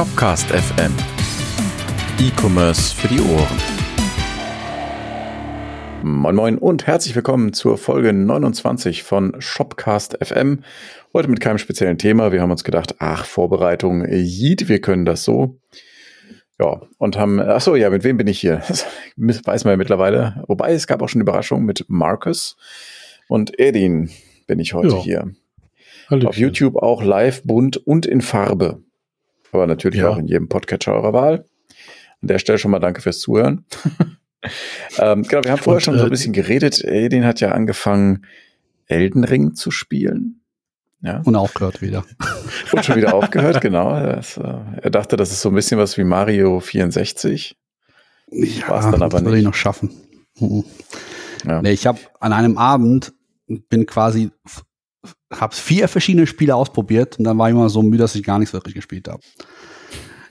Shopcast FM. E-Commerce für die Ohren. Moin Moin und herzlich willkommen zur Folge 29 von Shopcast FM. Heute mit keinem speziellen Thema. Wir haben uns gedacht, ach, Vorbereitung, Yeet, wir können das so. Ja, und haben, ach so, ja, mit wem bin ich hier? Das weiß man ja mittlerweile. Wobei, es gab auch schon Überraschungen mit Marcus und Edin bin ich heute ja. hier. Hallöchen. Auf YouTube auch live, bunt und in Farbe. Aber natürlich ja. auch in jedem Podcatcher eurer Wahl. An der Stelle schon mal danke fürs Zuhören. ähm, genau, wir haben vorher und, schon so ein äh, bisschen geredet. Edin hat ja angefangen, Elden Ring zu spielen. Ja. Und aufgehört wieder. Und schon wieder aufgehört, genau. Das, äh, er dachte, das ist so ein bisschen was wie Mario 64. Ja, War es dann aber das würde ich noch schaffen. Mhm. Ja. Nee, ich habe an einem Abend bin quasi habe vier verschiedene Spiele ausprobiert und dann war ich immer so müde, dass ich gar nichts wirklich gespielt habe.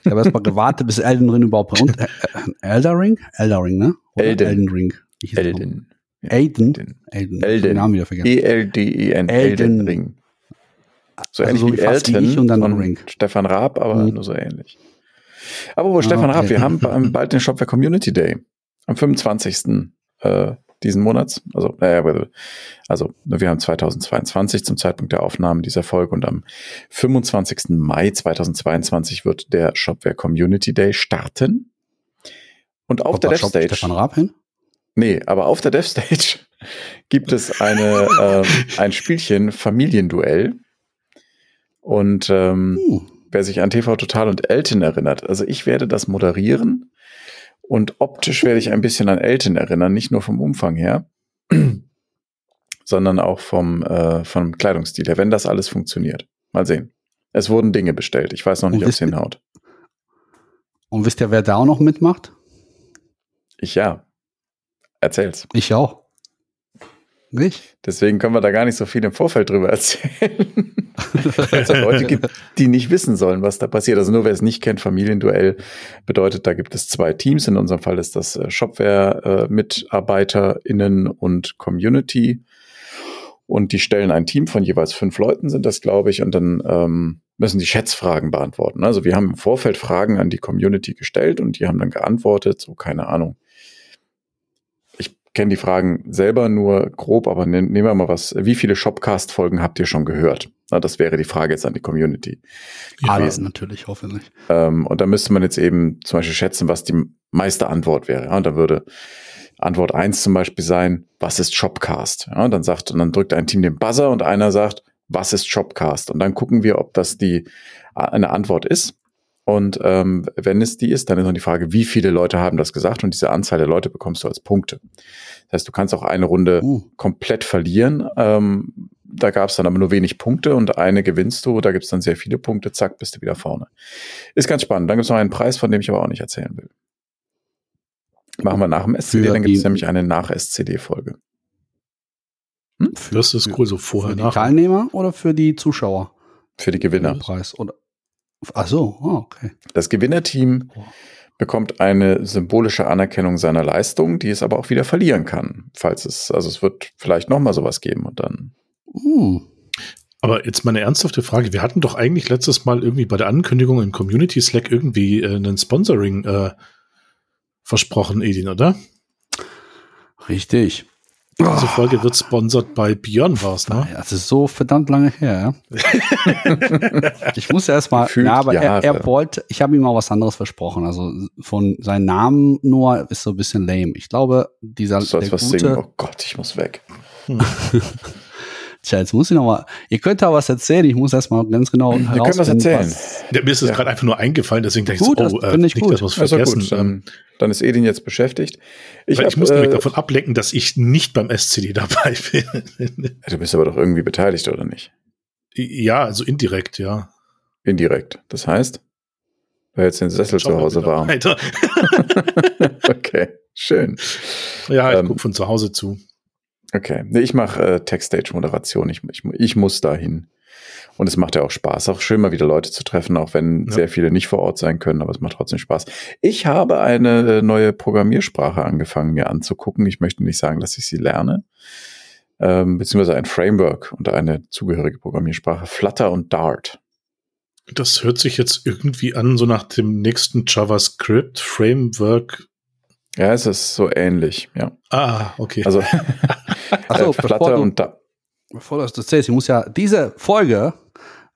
Ich habe erstmal gewartet, bis Elden Ring überhaupt und äh, Elder Ring? Elder Ring, ne? Oder Elden. Elden Ring. Elden. Elden. Elden. Elden. Namen wieder vergessen. E-L-D-E-N. Elden Ring. So also ähnlich so wie, Elton wie und dann Ring. Stefan Raab, aber mhm. nur so ähnlich. Aber wo ah, Stefan okay. Raab, wir haben bald den Shopware Community Day. Am 25. Äh, diesen Monats. Also, äh, also wir haben 2022 zum Zeitpunkt der Aufnahme dieser Folge und am 25. Mai 2022 wird der Shopware Community Day starten. Und auf Ob der DevStage. Stefan Raab hin? Nee, aber auf der DevStage gibt es eine, äh, ein Spielchen Familienduell. Und ähm, uh. wer sich an TV Total und Elton erinnert, also ich werde das moderieren und optisch werde ich ein bisschen an Elton erinnern, nicht nur vom Umfang her, sondern auch vom, äh, vom Kleidungsstil her, wenn das alles funktioniert. Mal sehen. Es wurden Dinge bestellt. Ich weiß noch nicht, ob es hinhaut. Und wisst ihr, wer da auch noch mitmacht? Ich ja. Erzähl's. Ich auch. Nicht? Deswegen können wir da gar nicht so viel im Vorfeld drüber erzählen. Weil es Leute gibt, die nicht wissen sollen, was da passiert. Also nur wer es nicht kennt, Familienduell bedeutet, da gibt es zwei Teams. In unserem Fall ist das äh, Shopware-MitarbeiterInnen und Community. Und die stellen ein Team von jeweils fünf Leuten, sind das, glaube ich, und dann ähm, müssen die Schätzfragen beantworten. Also wir haben im Vorfeld Fragen an die Community gestellt und die haben dann geantwortet, so keine Ahnung kenne die Fragen selber nur grob, aber ne, nehmen wir mal was. Wie viele Shopcast-Folgen habt ihr schon gehört? Na, das wäre die Frage jetzt an die Community. Alles natürlich, hoffentlich. Ähm, und da müsste man jetzt eben zum Beispiel schätzen, was die meiste Antwort wäre. Ja, und da würde Antwort eins zum Beispiel sein, was ist Shopcast? Ja, und dann sagt, und dann drückt ein Team den Buzzer und einer sagt, was ist Shopcast? Und dann gucken wir, ob das die eine Antwort ist. Und ähm, wenn es die ist, dann ist noch die Frage, wie viele Leute haben das gesagt und diese Anzahl der Leute bekommst du als Punkte. Das heißt, du kannst auch eine Runde uh. komplett verlieren. Ähm, da gab es dann aber nur wenig Punkte und eine gewinnst du, da gibt es dann sehr viele Punkte, zack, bist du wieder vorne. Ist ganz spannend. Dann gibt es noch einen Preis, von dem ich aber auch nicht erzählen will. Machen wir nach dem SCD, dann gibt es nämlich eine Nach-SCD-Folge. Hm? Das ist cool, so vorher, für die Teilnehmer oder für die Zuschauer? Für die Gewinner. Preis oder Ach so, oh, okay. Das Gewinnerteam bekommt eine symbolische Anerkennung seiner Leistung, die es aber auch wieder verlieren kann, falls es, also es wird vielleicht noch mal sowas geben und dann. Uh. Aber jetzt meine ernsthafte Frage: Wir hatten doch eigentlich letztes Mal irgendwie bei der Ankündigung im Community Slack irgendwie äh, einen Sponsoring äh, versprochen, Edin, oder? Richtig. Diese Folge wird sponsert bei Björn war's, ne? Das ist so verdammt lange her, ja. ich muss erst mal, ja, aber er, er, wollte, ich habe ihm auch was anderes versprochen. Also von seinem Namen nur ist so ein bisschen lame. Ich glaube, dieser du der was gute, singen. Oh Gott, ich muss weg. Tja, jetzt muss ich noch mal. Ihr könnt da was erzählen. Ich muss erstmal ganz genau Wir können was erzählen. Was, ja, mir ist es ja. gerade einfach nur eingefallen, deswegen dachte ich so, oh, äh, nicht, gut. dass wir vergessen. Also gut, dann, dann ist Edin jetzt beschäftigt. Ich, hab, ich muss äh, mich davon ablenken, dass ich nicht beim SCD dabei bin. du bist aber doch irgendwie beteiligt, oder nicht? Ja, also indirekt, ja. Indirekt. Das heißt, wer jetzt den Sessel zu Hause war. okay, schön. Ja, ich ähm, gucke von zu Hause zu. Okay, nee, ich mache äh, Tech-Stage-Moderation. Ich, ich, ich muss dahin. Und es macht ja auch Spaß. Auch schön, mal wieder Leute zu treffen, auch wenn ja. sehr viele nicht vor Ort sein können, aber es macht trotzdem Spaß. Ich habe eine äh, neue Programmiersprache angefangen, mir anzugucken. Ich möchte nicht sagen, dass ich sie lerne. Ähm, beziehungsweise ein Framework und eine zugehörige Programmiersprache. Flutter und Dart. das hört sich jetzt irgendwie an, so nach dem nächsten JavaScript-Framework. Ja, es ist so ähnlich, ja. Ah, okay. Also, Achso, äh, Flutter und da. Bevor du das erzählst, ich muss ja, diese Folge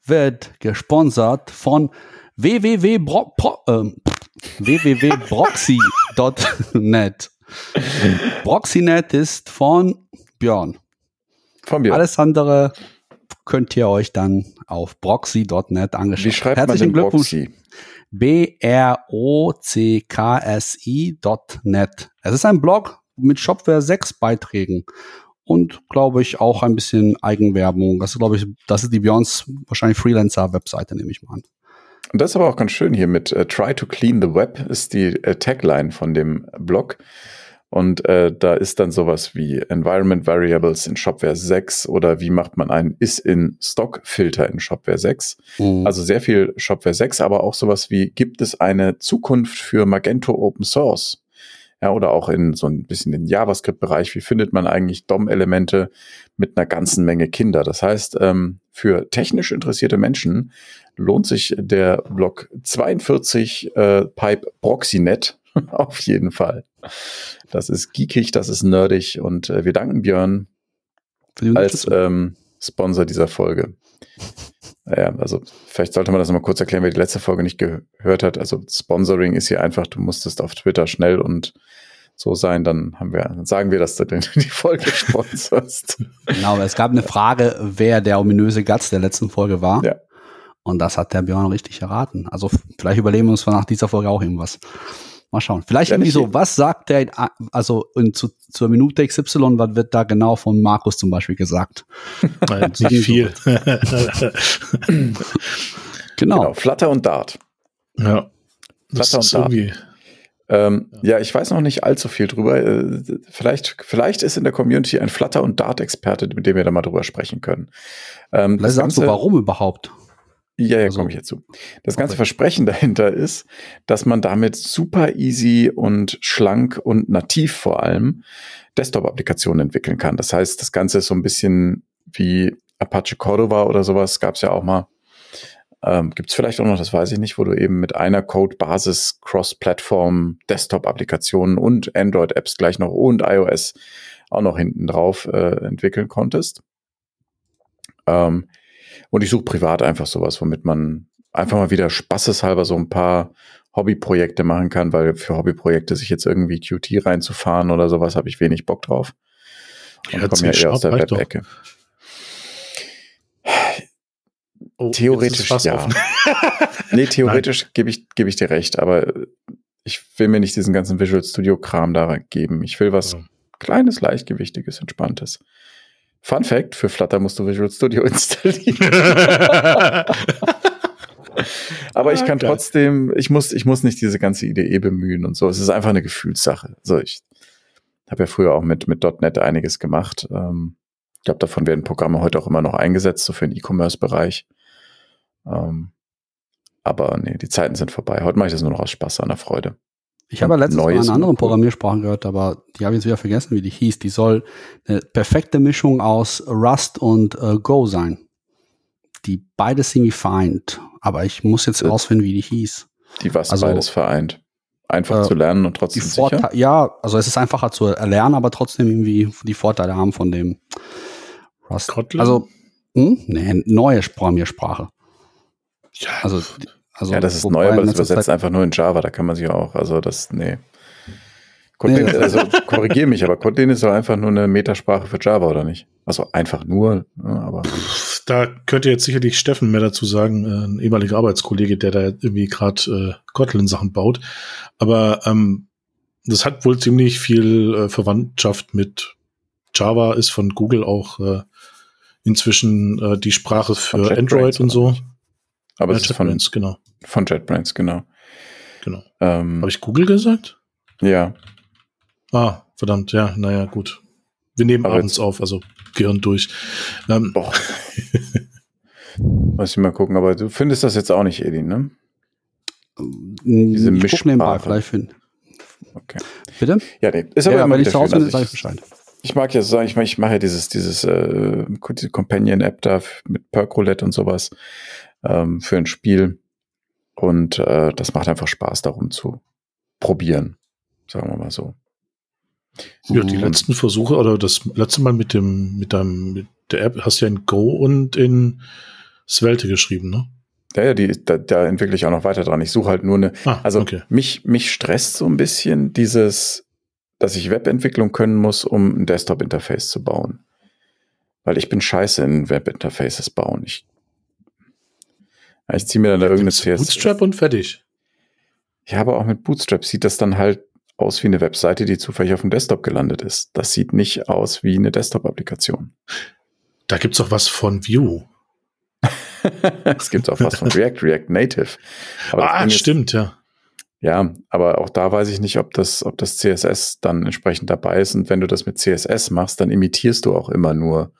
wird gesponsert von www.broxy.net. Broxynet ist von Björn. Von Björn. Alles andere könnt ihr euch dann auf broxy.net angeschaut. Wie schreibt Herzlichen man denn Broxy? B-R-O-C-K-S-I.net. Es ist ein Blog mit Shopware 6 Beiträgen und glaube ich auch ein bisschen Eigenwerbung. Das ist glaube ich, das ist die Björns wahrscheinlich Freelancer Webseite nehme ich mal an. Und das ist aber auch ganz schön hier mit uh, Try to Clean the Web ist die uh, Tagline von dem Blog. Und äh, da ist dann sowas wie Environment Variables in Shopware 6 oder wie macht man einen Is-in-Stock-Filter in Shopware 6. Mhm. Also sehr viel Shopware 6, aber auch sowas wie, gibt es eine Zukunft für Magento Open Source? Ja, oder auch in so ein bisschen den JavaScript-Bereich. Wie findet man eigentlich DOM-Elemente mit einer ganzen Menge Kinder? Das heißt, ähm, für technisch interessierte Menschen lohnt sich der Blog 42 äh, Pipe Proxynet Auf jeden Fall. Das ist geekig, das ist nerdig und äh, wir danken Björn als ähm, Sponsor dieser Folge. Naja, also vielleicht sollte man das nochmal kurz erklären, wer die letzte Folge nicht gehört hat. Also Sponsoring ist hier einfach, du musstest auf Twitter schnell und so sein, dann haben wir, dann sagen wir, dass du denn die Folge sponsorst. Genau, es gab eine Frage, wer der ominöse Gatz der letzten Folge war. Ja. Und das hat der Björn richtig erraten. Also vielleicht überleben wir uns nach dieser Folge auch irgendwas. Mal schauen. Vielleicht irgendwie so, was sagt der, also in, zu, zur Minute XY, was wird da genau von Markus zum Beispiel gesagt? Nicht viel. genau. genau. Flutter und Dart. Ja. Flutter und Dart. Ähm, ja. ja. ich weiß noch nicht allzu viel drüber. Äh, vielleicht, vielleicht ist in der Community ein Flutter- und Dart-Experte, mit dem wir da mal drüber sprechen können. Ähm, vielleicht sagst du, warum überhaupt? Ja, ja, also, komme ich jetzt zu. Das ganze okay. Versprechen dahinter ist, dass man damit super easy und schlank und nativ vor allem Desktop-Applikationen entwickeln kann. Das heißt, das Ganze ist so ein bisschen wie Apache Cordova oder sowas, gab es ja auch mal. Ähm, Gibt es vielleicht auch noch, das weiß ich nicht, wo du eben mit einer Code-Basis Cross-Plattform Desktop-Applikationen und Android-Apps gleich noch und iOS auch noch hinten drauf äh, entwickeln konntest. Ähm, und ich suche privat einfach sowas, womit man einfach mal wieder spaßeshalber so ein paar Hobbyprojekte machen kann, weil für Hobbyprojekte sich jetzt irgendwie Qt reinzufahren oder sowas, habe ich wenig Bock drauf. Und ja, komme ja eher aus der Web-Ecke. Oh, theoretisch ja. nee, theoretisch gebe ich, gebe ich dir recht, aber ich will mir nicht diesen ganzen Visual Studio Kram da geben. Ich will was ja. kleines, leichtgewichtiges, entspanntes. Fun Fact: Für Flutter musst du Visual Studio installieren. Aber ich kann trotzdem, ich muss, ich muss nicht diese ganze IDE bemühen und so. Es ist einfach eine Gefühlssache. So, ich habe ja früher auch mit, mit .NET einiges gemacht. Ähm, ich glaube, davon werden Programme heute auch immer noch eingesetzt, so für den E-Commerce-Bereich. Ähm, aber nee, die Zeiten sind vorbei. Heute mache ich das nur noch aus Spaß, an der Freude. Ich habe ja letztens mal eine andere Programmiersprache gehört, aber die habe ich jetzt wieder vergessen, wie die hieß. Die soll eine perfekte Mischung aus Rust und äh, Go sein. Die beides irgendwie vereint. Aber ich muss jetzt rausfinden, wie die hieß. Die was also, beides vereint. Einfach äh, zu lernen und trotzdem sicher? Ja, also es ist einfacher zu erlernen, aber trotzdem irgendwie die Vorteile haben von dem Rust. Kotlin? Also, hm? nee, neue Programmiersprache. Ja, also also, ja, das ist neu, aber das übersetzt einfach nur in Java, da kann man sich auch, also das, nee. Kotlin, nee. also korrigiere mich, aber Kotlin ist doch einfach nur eine Metasprache für Java, oder nicht? Also einfach nur, ja, aber. Da könnte jetzt sicherlich Steffen mehr dazu sagen, äh, ein ehemaliger Arbeitskollege, der da irgendwie gerade äh, Kotlin-Sachen baut. Aber ähm, das hat wohl ziemlich viel äh, Verwandtschaft mit Java, ist von Google auch äh, inzwischen äh, die Sprache für Android und so. Aber ja, es ist von, genau. Von JetBrains, genau. Genau. Ähm, Habe ich Google gesagt? Ja. Ah, verdammt, ja, naja, gut. Wir nehmen Aber abends auf, also Gehirn durch. Ähm, Boah. Muss ich mal gucken, aber du findest das jetzt auch nicht, Edin, ne? Diese ich Mischsprache. vielleicht finden. Okay. Bitte? Ja, nee. Ist aber ja, immer wenn ich zu Hause bin, sage ich Bescheid. Ich mag ja sagen, ich, ich mache ja dieses, dieses äh, diese Companion-App da mit Percrolet und sowas. Ähm, für ein Spiel. Und äh, das macht einfach Spaß, darum zu probieren, sagen wir mal so. Ja, die letzten Versuche oder das letzte Mal mit dem, mit deinem, mit der App hast du ja in Go und in Svelte geschrieben, ne? Ja, ja, die, da, da entwickle ich auch noch weiter dran. Ich suche halt nur eine. Ah, also okay. mich, mich stresst so ein bisschen dieses, dass ich Webentwicklung können muss, um ein Desktop-Interface zu bauen. Weil ich bin scheiße in Webinterfaces bauen. Ich, ich ziehe mir dann da irgendeine CSS. Bootstrap und fertig. Ja, aber auch mit Bootstrap sieht das dann halt aus wie eine Webseite, die zufällig auf dem Desktop gelandet ist. Das sieht nicht aus wie eine Desktop-Applikation. Da gibt's auch was von Vue. es gibt auch was von React, React Native. Aber ah, stimmt, ja. Ja, aber auch da weiß ich nicht, ob das, ob das CSS dann entsprechend dabei ist. Und wenn du das mit CSS machst, dann imitierst du auch immer nur.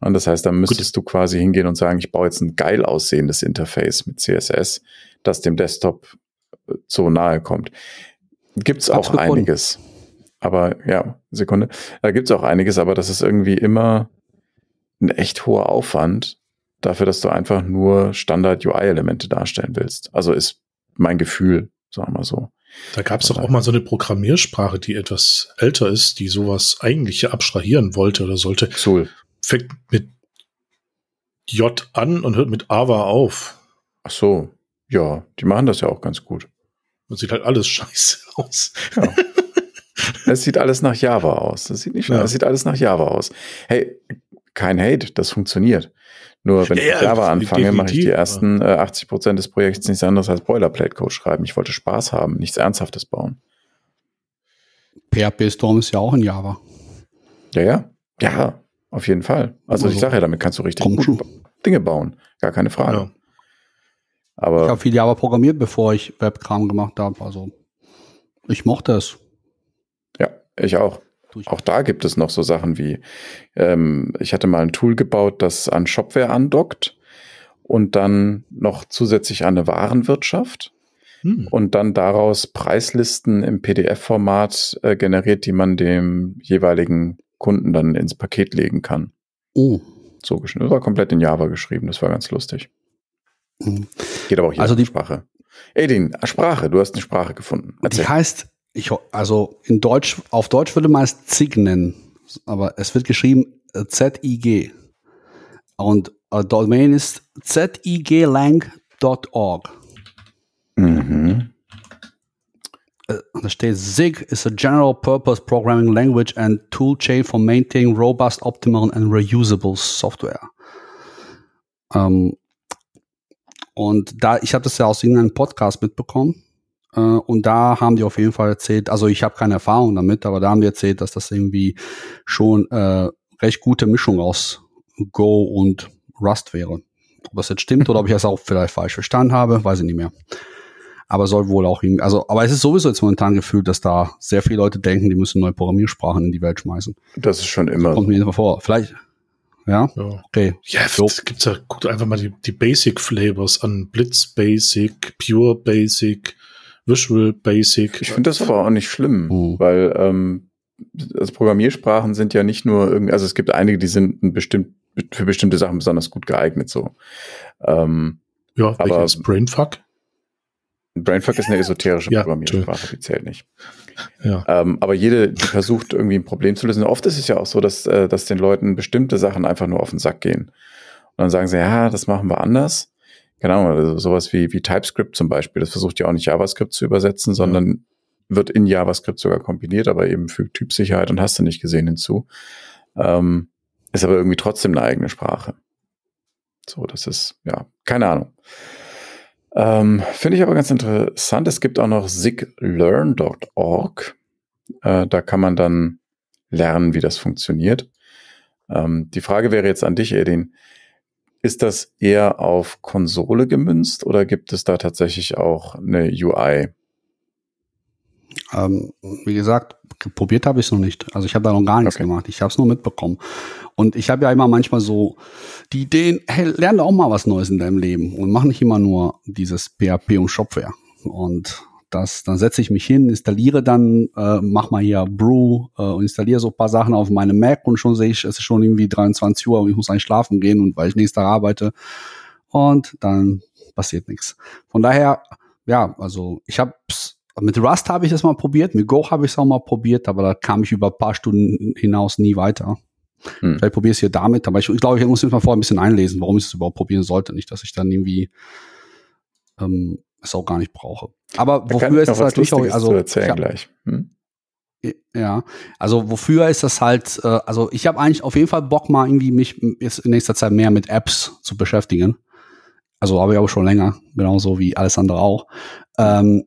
Und das heißt, dann müsstest Gut. du quasi hingehen und sagen, ich baue jetzt ein geil aussehendes Interface mit CSS, das dem Desktop äh, so nahe kommt. Gibt's auch gefunden. einiges. Aber ja, Sekunde. Da gibt's auch einiges, aber das ist irgendwie immer ein echt hoher Aufwand dafür, dass du einfach nur Standard-UI-Elemente darstellen willst. Also ist mein Gefühl, sagen wir so. Da gab es doch auch mal so eine Programmiersprache, die etwas älter ist, die sowas eigentlich abstrahieren wollte oder sollte. Zool. Fängt mit J an und hört mit Ava auf. Ach so. Ja, die machen das ja auch ganz gut. Und sieht halt alles scheiße aus. Ja. Es sieht alles nach Java aus. Das sieht nicht schlecht. Ja. Es sieht alles nach Java aus. Hey, kein Hate, das funktioniert. Nur wenn ja, ich Java anfange, mache ich die ersten äh, 80 Prozent des Projekts nichts anderes als Boilerplate-Code schreiben. Ich wollte Spaß haben, nichts Ernsthaftes bauen. PHP Storm ist ja auch in Java. Ja, ja. Ja, auf jeden Fall. Also, also ich sage ja, damit kannst du richtig gute Dinge bauen. Gar keine Frage. Ja. Aber ich habe viel Java programmiert, bevor ich Webkram gemacht habe. Also ich mochte es. Ja, ich auch. Auch da gibt es noch so Sachen wie, ähm, ich hatte mal ein Tool gebaut, das an Shopware andockt und dann noch zusätzlich an eine Warenwirtschaft hm. und dann daraus Preislisten im PDF-Format äh, generiert, die man dem jeweiligen Kunden dann ins Paket legen kann. Oh. So geschnitten. Das war komplett in Java geschrieben, das war ganz lustig. Mhm. Geht aber auch hier also die Sprache. Edin, Sprache, du hast eine Sprache gefunden. Erzähl. Die heißt, ich, also in Deutsch, auf Deutsch würde man es ZIG nennen, aber es wird geschrieben äh, Z-I-G. Und uh, Domain ist ziglang.org. Mhm. Äh, da steht ZIG is a general purpose programming language and tool chain for maintaining robust, optimal and reusable software. Ähm, und da, ich habe das ja aus irgendeinem Podcast mitbekommen. Äh, und da haben die auf jeden Fall erzählt, also ich habe keine Erfahrung damit, aber da haben die erzählt, dass das irgendwie schon äh, recht gute Mischung aus Go und Rust wäre. Ob das jetzt stimmt oder ob ich das auch vielleicht falsch verstanden habe, weiß ich nicht mehr. Aber soll wohl auch irgendwie, also, aber es ist sowieso jetzt momentan gefühlt, dass da sehr viele Leute denken, die müssen neue Programmiersprachen in die Welt schmeißen. Das ist schon immer. Das kommt mir immer vor. Vielleicht, ja? ja. Okay. Ja, so. gibt's ja, guckt einfach mal die, die Basic Flavors an. Blitz Basic, Pure Basic, Visual Basic. Ich finde das aber auch nicht schlimm, mhm. weil ähm, also Programmiersprachen sind ja nicht nur irgendwie, also es gibt einige, die sind ein bestimmt, für bestimmte Sachen besonders gut geeignet, so. Ähm, ja, aber ist Brainfuck? Brainfuck ist eine esoterische ja, Programmiersprache, die zählt nicht. Ja. Ähm, aber jede, die versucht irgendwie ein Problem zu lösen. Oft ist es ja auch so, dass, äh, dass den Leuten bestimmte Sachen einfach nur auf den Sack gehen. Und dann sagen sie, ja, das machen wir anders. Genau, also sowas wie, wie TypeScript zum Beispiel. Das versucht ja auch nicht JavaScript zu übersetzen, sondern ja. wird in JavaScript sogar kompiliert, aber eben fügt Typsicherheit und hast du nicht gesehen hinzu. Ähm, ist aber irgendwie trotzdem eine eigene Sprache. So, das ist, ja, keine Ahnung. Ähm, Finde ich aber ganz interessant. Es gibt auch noch siglearn.org. Äh, da kann man dann lernen, wie das funktioniert. Ähm, die Frage wäre jetzt an dich, Edin. Ist das eher auf Konsole gemünzt oder gibt es da tatsächlich auch eine UI? Ähm, wie gesagt, probiert habe ich es noch nicht. Also ich habe da noch gar nichts okay. gemacht. Ich habe es nur mitbekommen. Und ich habe ja immer manchmal so die Ideen, hey, lerne auch mal was Neues in deinem Leben und mach nicht immer nur dieses PHP und Shopware. Und das, dann setze ich mich hin, installiere dann, äh, mach mal hier Brew äh, und installiere so ein paar Sachen auf meinem Mac und schon sehe ich, es ist schon irgendwie 23 Uhr und ich muss eigentlich schlafen gehen und weil ich nächstes Tag arbeite. und dann passiert nichts. Von daher, ja, also ich habe mit Rust habe ich das mal probiert, mit Go habe ich es auch mal probiert, aber da kam ich über ein paar Stunden hinaus nie weiter. Hm. Vielleicht probiere ich es hier damit, aber ich, ich glaube, ich muss mich mal vorher ein bisschen einlesen, warum ich es überhaupt probieren sollte. Nicht, dass ich dann irgendwie ähm, es auch gar nicht brauche. Aber da wofür ist es natürlich auch, also erzählen hab, gleich. Hm? Ja, also wofür ist das halt, äh, also ich habe eigentlich auf jeden Fall Bock mal irgendwie mich jetzt in nächster Zeit mehr mit Apps zu beschäftigen. Also habe ich auch schon länger, genauso wie alles andere auch. Ähm,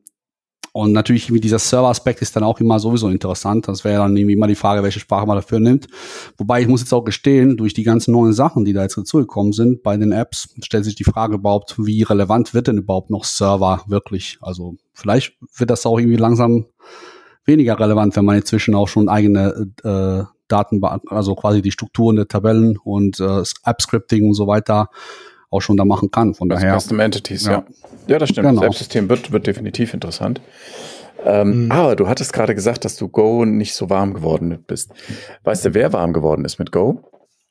und natürlich wie dieser Server-Aspekt ist dann auch immer sowieso interessant. Das wäre dann irgendwie immer die Frage, welche Sprache man dafür nimmt. Wobei ich muss jetzt auch gestehen, durch die ganzen neuen Sachen, die da jetzt dazugekommen sind bei den Apps, stellt sich die Frage überhaupt, wie relevant wird denn überhaupt noch Server wirklich? Also vielleicht wird das auch irgendwie langsam weniger relevant, wenn man inzwischen auch schon eigene äh, Daten, also quasi die Strukturen der Tabellen und äh, App-Scripting und so weiter auch schon da machen kann. Von daher. Custom Entities, ja. Ja, ja das stimmt. Genau. Selbstsystem wird, wird definitiv interessant. Ähm, mhm. Aber du hattest gerade gesagt, dass du Go nicht so warm geworden bist. Weißt du, wer warm geworden ist mit Go?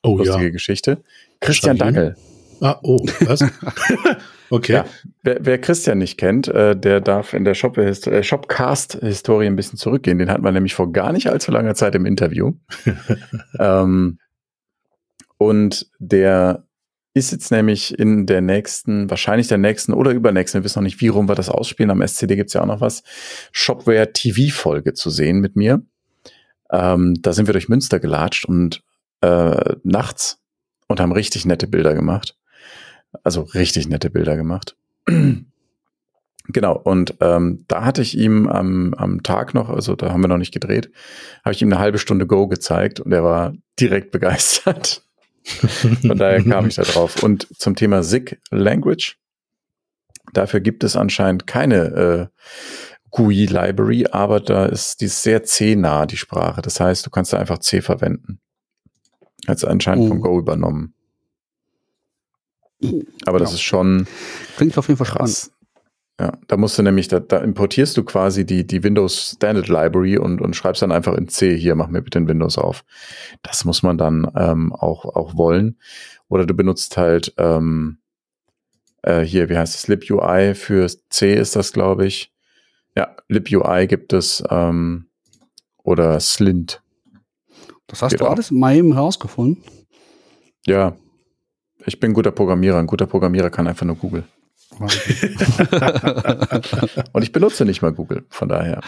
Oh Lustige ja. Geschichte. Christian Dangel. Ah, oh, was? okay. Ja, wer, wer, Christian nicht kennt, äh, der darf in der Shop äh, Shopcast-Historie ein bisschen zurückgehen. Den hatten wir nämlich vor gar nicht allzu langer Zeit im Interview. ähm, und der ist jetzt nämlich in der nächsten, wahrscheinlich der nächsten oder übernächsten, wir wissen noch nicht, wie rum wir das ausspielen, am SCD gibt's ja auch noch was, Shopware TV-Folge zu sehen mit mir. Ähm, da sind wir durch Münster gelatscht und äh, nachts und haben richtig nette Bilder gemacht. Also richtig nette Bilder gemacht. genau, und ähm, da hatte ich ihm am, am Tag noch, also da haben wir noch nicht gedreht, habe ich ihm eine halbe Stunde Go gezeigt und er war direkt begeistert. Von daher kam ich da drauf. Und zum Thema SIG Language. Dafür gibt es anscheinend keine äh, GUI Library, aber da ist die ist sehr C-nah, die Sprache. Das heißt, du kannst da einfach C verwenden. Hat anscheinend oh. von Go übernommen. Aber das ja. ist schon Klingt auf jeden Fall krass. Ja, da musst du nämlich, da, da importierst du quasi die, die Windows Standard Library und, und schreibst dann einfach in C, hier, mach mir bitte den Windows auf. Das muss man dann ähm, auch, auch wollen. Oder du benutzt halt ähm, äh, hier, wie heißt es, libui für C ist das, glaube ich. Ja, libui gibt es ähm, oder Slint. Das hast Geht du alles mal eben herausgefunden? Ja, ich bin ein guter Programmierer. Ein guter Programmierer kann einfach nur Google. Und ich benutze nicht mal Google, von daher.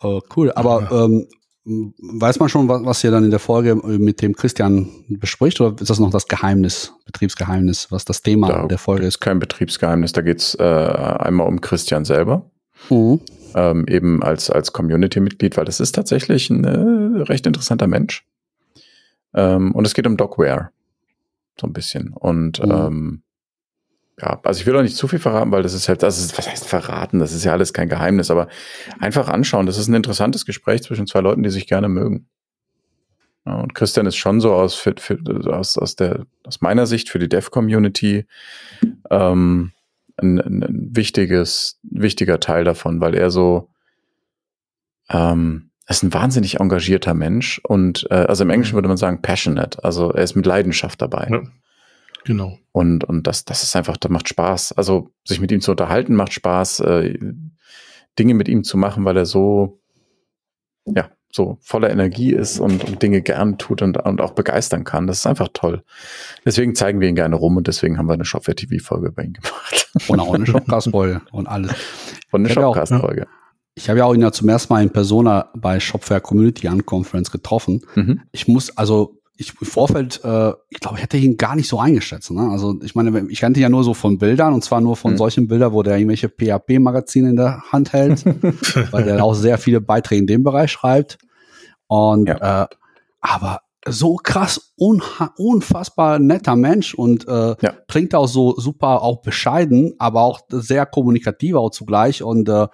Oh, cool. Aber ähm, weiß man schon, was, was ihr dann in der Folge mit dem Christian bespricht, oder ist das noch das Geheimnis, Betriebsgeheimnis, was das Thema da der Folge ist? Kein Betriebsgeheimnis, da geht es äh, einmal um Christian selber. Mhm. Ähm, eben als, als Community-Mitglied, weil das ist tatsächlich ein äh, recht interessanter Mensch. Ähm, und es geht um Dogware. So ein bisschen. Und mhm. ähm, ja, also ich will auch nicht zu viel verraten, weil das ist halt, das ist, was heißt verraten? Das ist ja alles kein Geheimnis, aber einfach anschauen. Das ist ein interessantes Gespräch zwischen zwei Leuten, die sich gerne mögen. Ja, und Christian ist schon so aus, für, für, aus, aus, der, aus meiner Sicht für die Dev-Community ähm, ein, ein, wichtiges, wichtiger Teil davon, weil er so ähm, ist ein wahnsinnig engagierter Mensch und äh, also im Englischen mhm. würde man sagen passionate, also er ist mit Leidenschaft dabei. Ja. Genau. Und, und das, das ist einfach, das macht Spaß. Also sich mit ihm zu unterhalten macht Spaß, äh, Dinge mit ihm zu machen, weil er so, ja, so voller Energie ist und, und Dinge gern tut und, und auch begeistern kann. Das ist einfach toll. Deswegen zeigen wir ihn gerne rum und deswegen haben wir eine Shopware-TV-Folge bei ihm gemacht. Und auch eine Shopcast-Folge und alles. Und eine Shopcast-Folge. Ich habe ja auch ihn ja zum ersten Mal in Persona bei Shopware Community Unconference getroffen. Mhm. Ich muss, also ich im Vorfeld, äh, ich glaube, ich hätte ihn gar nicht so eingeschätzt. Ne? Also ich meine, ich kannte ihn ja nur so von Bildern und zwar nur von mhm. solchen Bildern, wo der irgendwelche PHP-Magazine in der Hand hält, weil der auch sehr viele Beiträge in dem Bereich schreibt. Und ja. äh, aber so krass unfassbar netter Mensch und äh, ja. klingt auch so super auch bescheiden, aber auch sehr kommunikativ auch zugleich und äh,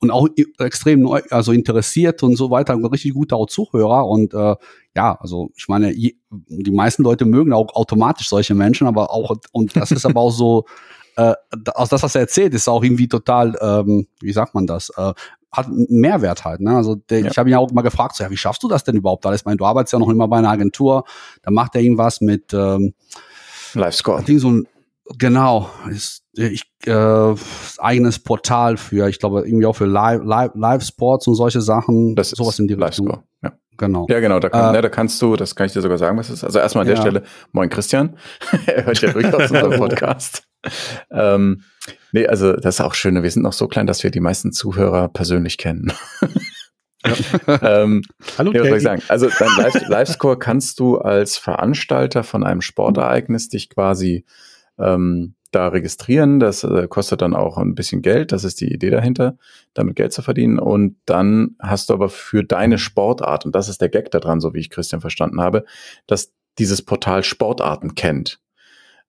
und auch extrem neu, also interessiert und so weiter, ein richtig guter auch Zuhörer und äh, ja, also ich meine, die meisten Leute mögen auch automatisch solche Menschen, aber auch und das ist aber auch so äh, aus das, was er erzählt, ist auch irgendwie total, ähm, wie sagt man das, äh, hat einen Mehrwert halt. Ne? Also der, ja. ich habe ihn ja auch mal gefragt, so, ja, wie schaffst du das denn überhaupt alles? Ich meine, du arbeitest ja noch immer bei einer Agentur, da macht er irgendwas mit ähm, Live Score. So ein, Genau, ist ich äh, eigenes Portal für, ich glaube irgendwie auch für Live, Live, Live Sports und solche Sachen. Das sowas in die Richtung. Score, ja. Genau. Ja, genau, da, kann, äh, ne, da kannst du, das kann ich dir sogar sagen, was ist. Also erstmal an der ja. Stelle, moin Christian. er hört ja durchaus unseren Podcast. ähm, nee, also das ist auch schön. Wir sind noch so klein, dass wir die meisten Zuhörer persönlich kennen. ähm, Hallo, nee, was soll ich sagen? Also dein Live Livescore kannst du als Veranstalter von einem Sportereignis dich quasi ähm, da registrieren. Das äh, kostet dann auch ein bisschen Geld. Das ist die Idee dahinter, damit Geld zu verdienen. Und dann hast du aber für deine Sportart, und das ist der Gag daran, so wie ich Christian verstanden habe, dass dieses Portal Sportarten kennt.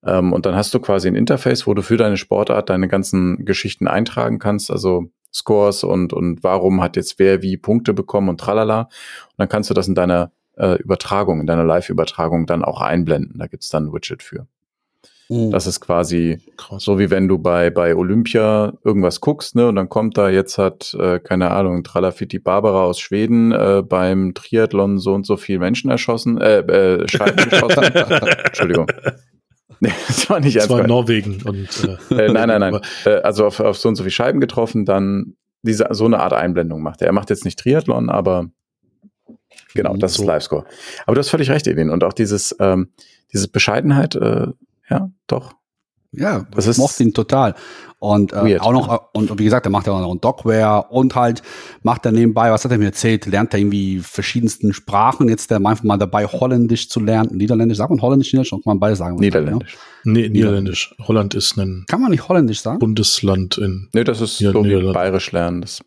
Ähm, und dann hast du quasi ein Interface, wo du für deine Sportart deine ganzen Geschichten eintragen kannst, also Scores und, und warum hat jetzt wer wie Punkte bekommen und tralala. Und dann kannst du das in deiner äh, Übertragung, in deiner Live-Übertragung dann auch einblenden. Da gibt's dann ein Widget für. Mhm. Das ist quasi Krass. so wie wenn du bei, bei Olympia irgendwas guckst, ne, und dann kommt da jetzt hat, äh, keine Ahnung, Tralafiti Barbara aus Schweden äh, beim Triathlon so und so viel Menschen erschossen, äh, äh Scheiben geschossen. Entschuldigung. Nee, das war nicht Das war Norwegen und äh, äh, nein, nein, nein. Äh, also auf, auf so und so viel Scheiben getroffen, dann diese so eine Art Einblendung macht er. Er macht jetzt nicht Triathlon, aber genau, das so. ist Livescore. Aber du hast völlig recht, Edin. Und auch dieses, ähm, diese Bescheidenheit, äh, ja, doch. Ja, das ist mochte ihn total. Und äh, auch noch, und wie gesagt, er macht ja auch noch Dogware und halt macht er nebenbei, was hat er mir erzählt, lernt er irgendwie verschiedensten Sprachen. Jetzt der einfach mal dabei, Holländisch zu lernen. Niederländisch, sagt man Holländisch, Niederländisch, kann man beide sagen. Niederländisch. Ja? Nee, Niederländisch. Holland ist ein Kann man nicht Holländisch sagen? Bundesland in. Nee, das ist so wie Bayerisch lernen. Das,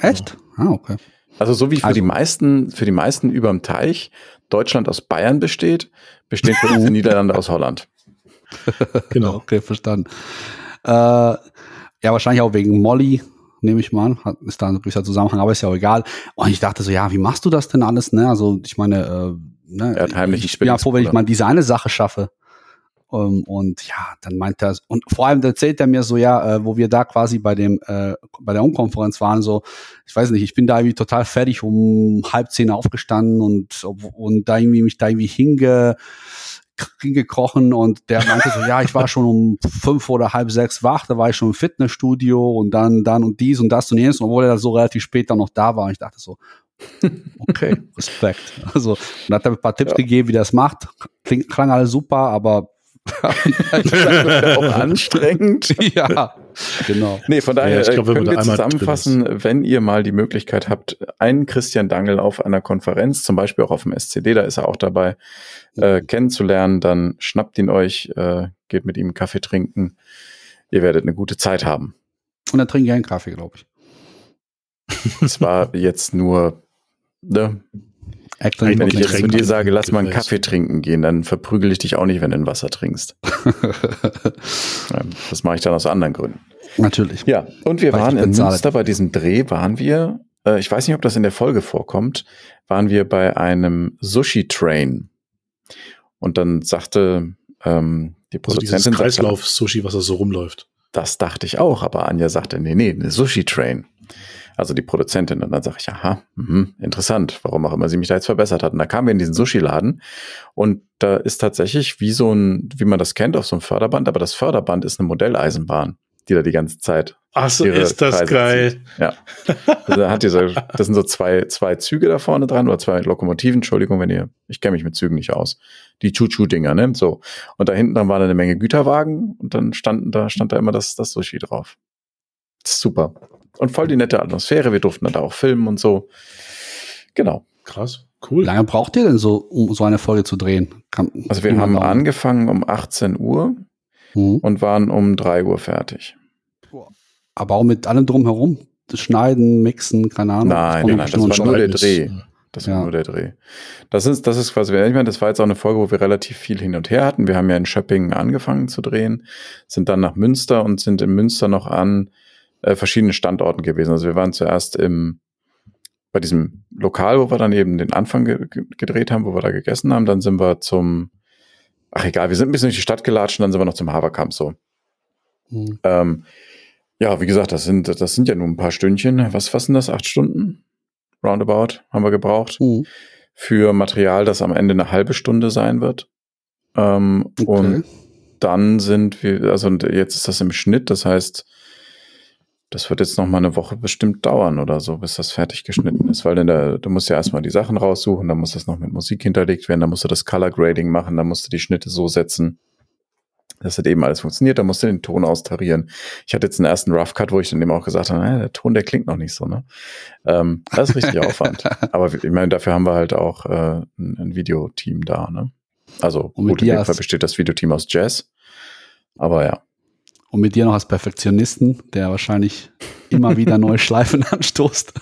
Echt? Ah, okay. Also so wie für also, die meisten, für die meisten überm Teich Deutschland aus Bayern besteht, bestehen für die Niederlande aus Holland. genau. okay, verstanden. Äh, ja, wahrscheinlich auch wegen Molly, nehme ich mal an. Hat, ist da ein gewisser Zusammenhang, aber ist ja auch egal. Und ich dachte so, ja, wie machst du das denn alles? Ne? Also, ich meine, äh, ne, er hat heimlich ich bin ja froh, wenn ich mal diese eine Sache schaffe. Um, und ja, dann meint er, und vor allem erzählt er mir so, ja, äh, wo wir da quasi bei dem, äh, bei der Umkonferenz waren, so, ich weiß nicht, ich bin da irgendwie total fertig um halb zehn aufgestanden und, und da irgendwie mich da irgendwie hinge, gekrochen und der meinte so, ja, ich war schon um fünf oder halb sechs wach, da war ich schon im Fitnessstudio und dann, dann und dies und das und jenes, obwohl er so relativ spät dann noch da war. Und ich dachte so, okay, Respekt. Also, und hat er ein paar Tipps ja. gegeben, wie das macht. Kling, klang alles super, aber auch anstrengend. ja, genau. Nee, von daher ja, ich glaub, können wir zusammenfassen, wenn ihr mal die Möglichkeit habt, einen Christian Dangel auf einer Konferenz, zum Beispiel auch auf dem SCD, da ist er auch dabei, äh, kennenzulernen, dann schnappt ihn euch, äh, geht mit ihm Kaffee trinken. Ihr werdet eine gute Zeit haben. Und dann trinkt ihr einen Kaffee, glaube ich. Es war jetzt nur, ne? Wenn ich jetzt zu dir sage, lass mal einen Kaffee trinken gehen, dann verprügel ich dich auch nicht, wenn du ein Wasser trinkst. das mache ich dann aus anderen Gründen. Natürlich. Ja, und wir Weil waren in Münster bei diesem Dreh, waren wir, äh, ich weiß nicht, ob das in der Folge vorkommt, waren wir bei einem Sushi-Train. Und dann sagte ähm, die Produzentin... Also Kreislauf-Sushi, was da so rumläuft. Das dachte ich auch, aber Anja sagte, nee, nee, eine Sushi-Train also die Produzentin. Und dann sage ich, aha, mh, interessant, warum auch immer sie mich da jetzt verbessert hat. Und da kamen wir in diesen Sushi-Laden und da ist tatsächlich wie so ein, wie man das kennt, auf so einem Förderband, aber das Förderband ist eine Modelleisenbahn, die da die ganze Zeit. Ach so, ist das Kreise geil. Zieht. Ja. Also hat diese, das sind so zwei, zwei Züge da vorne dran oder zwei Lokomotiven, Entschuldigung, wenn ihr, ich kenne mich mit Zügen nicht aus. Die Chuchu-Dinger, ne? So. Und da hinten dann waren eine Menge Güterwagen und dann standen da, stand da immer das, das Sushi drauf. Das ist super. Und voll die nette Atmosphäre. Wir durften dann da auch filmen und so. Genau. Krass. Cool. Wie lange braucht ihr denn so, um so eine Folge zu drehen? Kann, also wir haben angefangen um 18 Uhr hm. und waren um 3 Uhr fertig. Aber auch mit allem drumherum? Schneiden, mixen, keine Ahnung. Nein, nein, nein, das war nur der Dreh. Das war ja. nur der Dreh. Das ist, das ist quasi, ich meine, das war jetzt auch eine Folge, wo wir relativ viel hin und her hatten. Wir haben ja in Schöppingen angefangen zu drehen, sind dann nach Münster und sind in Münster noch an äh, verschiedenen Standorten gewesen. Also wir waren zuerst im bei diesem Lokal, wo wir dann eben den Anfang ge gedreht haben, wo wir da gegessen haben. Dann sind wir zum, ach egal, wir sind ein bisschen durch die Stadt gelatscht und dann sind wir noch zum Haverkamp so. Mhm. Ähm, ja, wie gesagt, das sind, das sind ja nur ein paar Stündchen. Was, sind das? Acht Stunden? Roundabout haben wir gebraucht. Mhm. Für Material, das am Ende eine halbe Stunde sein wird. Ähm, okay. Und dann sind wir, also jetzt ist das im Schnitt, das heißt, das wird jetzt noch mal eine Woche bestimmt dauern oder so, bis das fertig geschnitten ist, weil dann der, du musst ja erstmal die Sachen raussuchen, dann muss das noch mit Musik hinterlegt werden, dann musst du das Color Grading machen, dann musst du die Schnitte so setzen, dass das eben alles funktioniert, dann musst du den Ton austarieren. Ich hatte jetzt einen ersten Rough Cut, wo ich dann eben auch gesagt habe, naja, der Ton, der klingt noch nicht so, ne? Ähm, das ist richtig Aufwand. Aber ich meine, dafür haben wir halt auch äh, ein, ein Videoteam da, ne? Also gut, in dem Fall besteht das Videoteam aus Jazz. Aber ja. Und mit dir noch als Perfektionisten, der wahrscheinlich immer wieder neue Schleifen anstoßt.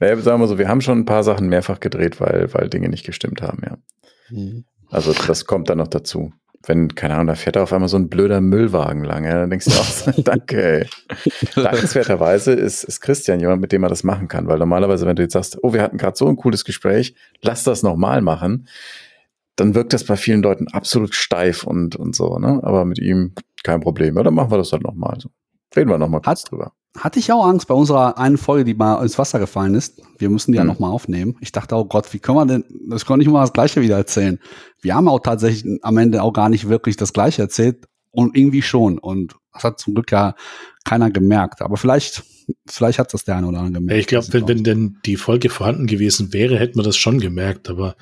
ja, sagen wir so, wir haben schon ein paar Sachen mehrfach gedreht, weil, weil Dinge nicht gestimmt haben, ja. Mhm. Also das kommt dann noch dazu. Wenn, keine Ahnung, da fährt auf einmal so ein blöder Müllwagen lang, ja, dann denkst du auch, danke, ey. Dankenswerterweise ist, ist Christian jemand, mit dem man das machen kann, weil normalerweise, wenn du jetzt sagst, oh, wir hatten gerade so ein cooles Gespräch, lass das nochmal machen, dann wirkt das bei vielen Leuten absolut steif und, und so, ne? Aber mit ihm kein Problem. Ja, dann machen wir das halt nochmal. So. Reden wir nochmal kurz Hat, drüber. Hatte ich auch Angst bei unserer einen Folge, die mal ins Wasser gefallen ist. Wir müssen die mhm. ja nochmal aufnehmen. Ich dachte, oh Gott, wie können wir denn, das konnte ich immer das Gleiche wieder erzählen. Wir haben auch tatsächlich am Ende auch gar nicht wirklich das Gleiche erzählt und irgendwie schon. Und das hat zum Glück ja keiner gemerkt. Aber vielleicht, vielleicht hat das der eine oder andere gemerkt. Ja, ich glaube, wenn, wenn denn die Folge vorhanden gewesen wäre, hätten wir das schon gemerkt. Aber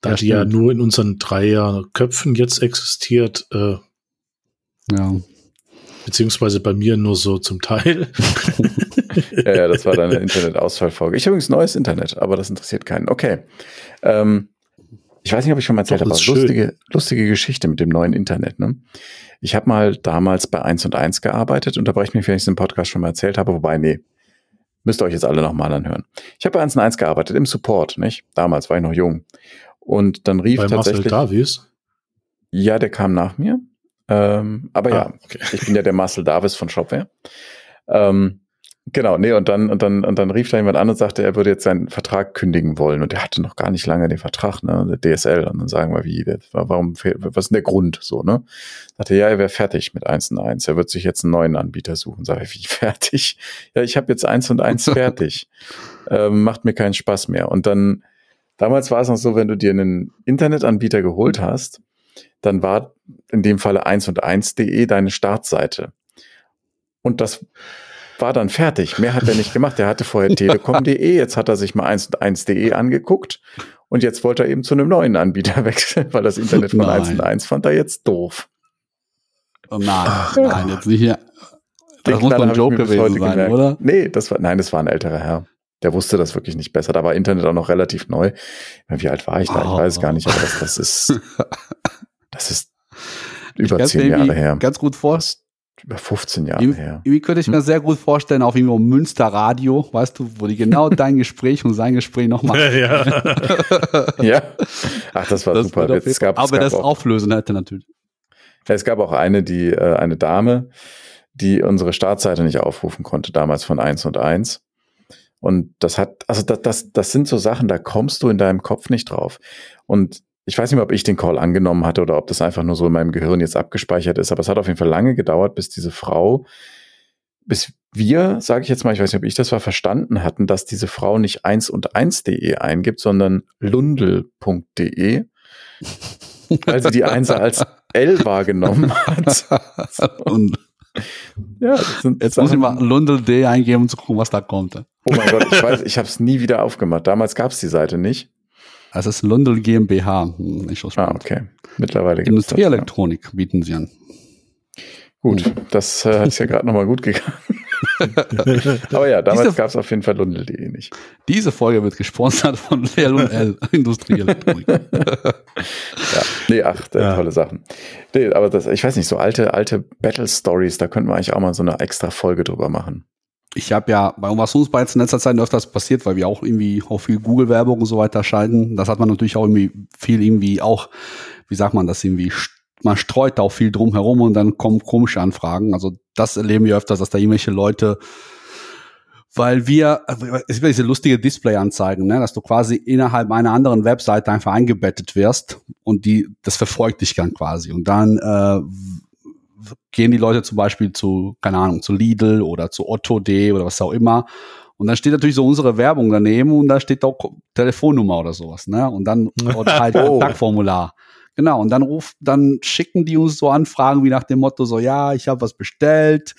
da ja, die ja nur in unseren drei Köpfen jetzt existiert, äh, ja. Beziehungsweise bei mir nur so zum Teil. ja, ja, das war deine Internetausfallfolge. Ich habe übrigens neues Internet, aber das interessiert keinen. Okay. Ähm, ich weiß nicht, ob ich schon mal erzählt habe, aber lustige, lustige Geschichte mit dem neuen Internet. Ne? Ich habe mal damals bei 1 und 1 gearbeitet, unterbreche mich, wenn ich es im Podcast schon mal erzählt habe, wobei, nee, müsst ihr euch jetzt alle nochmal anhören. Ich habe bei 1 und 1 gearbeitet, im Support, nicht? Damals war ich noch jung. Und dann rief bei tatsächlich. Marcel Davies? Ja, der kam nach mir. Ähm, aber ah, ja, okay. ich bin ja der Marcel Davis von Shopware. Ähm, genau, nee, und dann, und dann, und dann rief da jemand an und sagte, er würde jetzt seinen Vertrag kündigen wollen. Und er hatte noch gar nicht lange den Vertrag, ne, der DSL. Und dann sagen wir, wie, warum, was ist denn der Grund, so, ne? Sagte, ja, er wäre fertig mit 1 und 1. Er wird sich jetzt einen neuen Anbieter suchen. Sag ich, wie fertig? Ja, ich habe jetzt 1 und 1 fertig. ähm, macht mir keinen Spaß mehr. Und dann, damals war es noch so, wenn du dir einen Internetanbieter geholt hast, dann war in dem Falle 1 und 1.de deine Startseite. Und das war dann fertig. Mehr hat er nicht gemacht. Er hatte vorher telekom.de, jetzt hat er sich mal 1 und 1.de angeguckt und jetzt wollte er eben zu einem neuen Anbieter wechseln, weil das Internet von nein. 1 und 1 fand er jetzt doof. Oh nein, Ach, nein, jetzt nicht hier. Das muss ein Joke gewesen sein, gemerkt. oder? Nee, das war, nein, das war ein älterer Herr. Der wusste das wirklich nicht besser. Da war Internet auch noch relativ neu. Wie alt war ich da? Ich weiß es gar nicht, aber das, das ist, Das ist über zehn Jahre her. Ganz gut vor. Über 15 Jahre wie, her. Wie könnte ich mir hm. sehr gut vorstellen, auf irgendwo Münsterradio, weißt du, wo die genau dein Gespräch und sein Gespräch nochmal. Ja. ja. Ach, das war das super. Jetzt, es gab, aber es gab das auch, auflösen hätte natürlich. Es gab auch eine, die, äh, eine Dame, die unsere Startseite nicht aufrufen konnte, damals von 1 und 1. Und das hat, also das, das, das sind so Sachen, da kommst du in deinem Kopf nicht drauf. Und ich weiß nicht mehr, ob ich den Call angenommen hatte oder ob das einfach nur so in meinem Gehirn jetzt abgespeichert ist, aber es hat auf jeden Fall lange gedauert, bis diese Frau, bis wir, sage ich jetzt mal, ich weiß nicht, ob ich das war, verstanden hatten, dass diese Frau nicht 1 und 1.de eingibt, sondern lundel.de, weil sie die 1 als L wahrgenommen hat. Und ja, jetzt Sachen. muss ich mal lundel.de eingeben, um zu gucken, was da kommt. Oh mein Gott, ich weiß, ich habe es nie wieder aufgemacht. Damals gab es die Seite nicht. Es ist Lundel GmbH. Hm, nicht so ah, okay. Mittlerweile Industrieelektronik ja. bieten sie an. Gut, hm. das äh, ist ja gerade nochmal gut gegangen. Aber ja, damals gab es auf jeden Fall Lundel.de nicht. Diese Folge wird gesponsert von L&L Industrieelektronik. Ja, nee, ach, ja. tolle Sachen. Nee, aber das, ich weiß nicht, so alte, alte Battle Stories, da könnten wir eigentlich auch mal so eine extra Folge drüber machen ich habe ja bei was uns bei in letzter Zeit öfters passiert, weil wir auch irgendwie auch viel Google-Werbung und so weiter schalten. Das hat man natürlich auch irgendwie viel irgendwie auch, wie sagt man das irgendwie, man streut auch viel drum herum und dann kommen komische Anfragen. Also das erleben wir öfters, dass da irgendwelche Leute, weil wir, es gibt diese lustige Display-Anzeigen, ne, dass du quasi innerhalb einer anderen Webseite einfach eingebettet wirst und die, das verfolgt dich dann quasi. Und dann äh, gehen die Leute zum Beispiel zu, keine Ahnung, zu Lidl oder zu Otto.de oder was auch immer. Und dann steht natürlich so unsere Werbung daneben und da steht auch Telefonnummer oder sowas, ne? Und dann oder halt oh. Kontaktformular. Genau, und dann ruft, dann schicken die uns so Anfragen wie nach dem Motto so, ja, ich habe was bestellt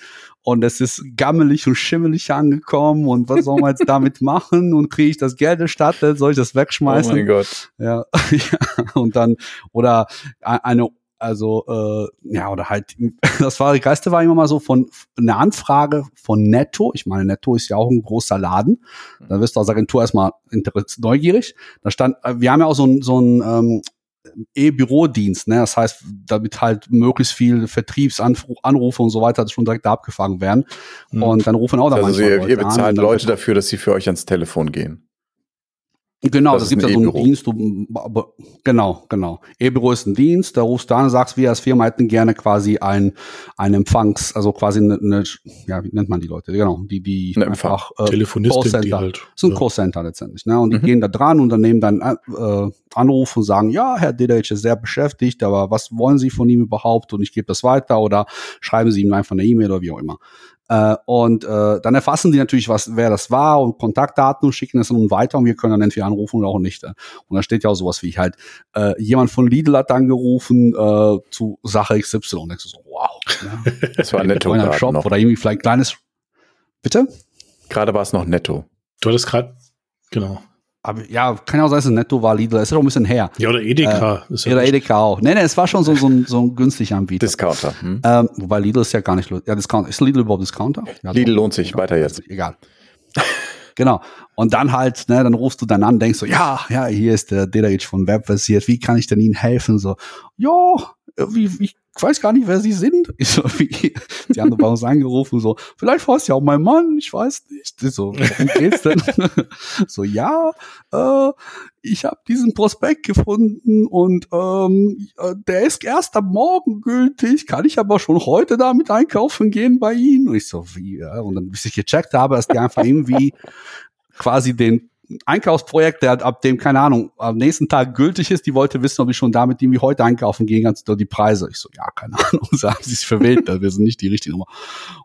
und es ist gammelig und schimmelig angekommen und was soll man jetzt damit machen und kriege ich das Geld erstattet, soll ich das wegschmeißen? Oh mein Gott. Ja, ja und dann, oder eine also äh, ja, oder halt, das war, das Geiste war immer mal so von eine Anfrage von Netto. Ich meine, Netto ist ja auch ein großer Laden. Da wirst du als Agentur erstmal neugierig. Da stand, äh, wir haben ja auch so ein, so ein ähm, E-Bürodienst, ne? Das heißt, damit halt möglichst viel Vertriebsanrufe und so weiter schon direkt da abgefangen werden. Mhm. Und dann rufen auch da also ihr, ihr bezahlt Leute dafür, dass sie für euch ans Telefon gehen. Genau, das, das gibt ja so einen Dienst, du, genau, genau. E-Büro ist ein Dienst, da rufst du an und sagst, wir als Firma hätten gerne quasi ein, ein Empfangs, also quasi eine, eine ja, wie nennt man die Leute? Genau, die, die eine einfach äh, Telefonistin, die halt. Das ist ein ja. Callcenter letztendlich, ne? Und die mhm. gehen da dran und dann nehmen dann äh, Anruf und sagen, ja, Herr Dederic ist sehr beschäftigt, aber was wollen Sie von ihm überhaupt? Und ich gebe das weiter oder schreiben Sie ihm einfach eine E-Mail oder wie auch immer. Äh, und äh, dann erfassen die natürlich, was, wer das war und Kontaktdaten und schicken es dann weiter und wir können dann entweder anrufen oder auch nicht. Äh. Und da steht ja auch sowas wie halt, äh, jemand von Lidl hat angerufen äh, zu Sache XY. Und denkst du so, wow. Ja. Das war netto. Shop noch. Oder irgendwie vielleicht kleines. Bitte? Gerade war es noch netto. Du hattest gerade, genau. Aber ja, kann ja auch sein, dass es netto war, Lidl. ist ja auch ein bisschen her. Ja, oder Edeka. Äh, ja oder Edeka auch. Nee, nee, es war schon so, so, ein, so ein günstiger Anbieter. Discounter. Hm. Ähm, wobei Lidl ist ja gar nicht, ja, Discounter. Ist Lidl überhaupt Discounter? Ja, Lidl lohnt sich, weiter jetzt. Egal. genau. Und dann halt, ne, dann rufst du dann an, denkst so, ja, ja, hier ist der Dederic von Webbasiert. Wie kann ich denn Ihnen helfen? So, ja, wie, wie ich weiß gar nicht, wer sie sind. Ich so, wie, sie haben bei uns angerufen, so, vielleicht war es ja auch mein Mann, ich weiß nicht. Ich so, worum geht's denn? so, ja, äh, ich habe diesen Prospekt gefunden und ähm, äh, der ist erst am Morgen gültig, kann ich aber schon heute damit einkaufen gehen bei Ihnen? Und ich so, wie, ja? Und dann, bis ich gecheckt habe, dass die einfach irgendwie quasi den Einkaufsprojekt, der ab dem, keine Ahnung, am nächsten Tag gültig ist, die wollte wissen, ob ich schon damit irgendwie heute einkaufen gehen kann, die Preise. Ich so, ja, keine Ahnung, sagen sie sich verwählt, wir sind nicht die richtige Nummer.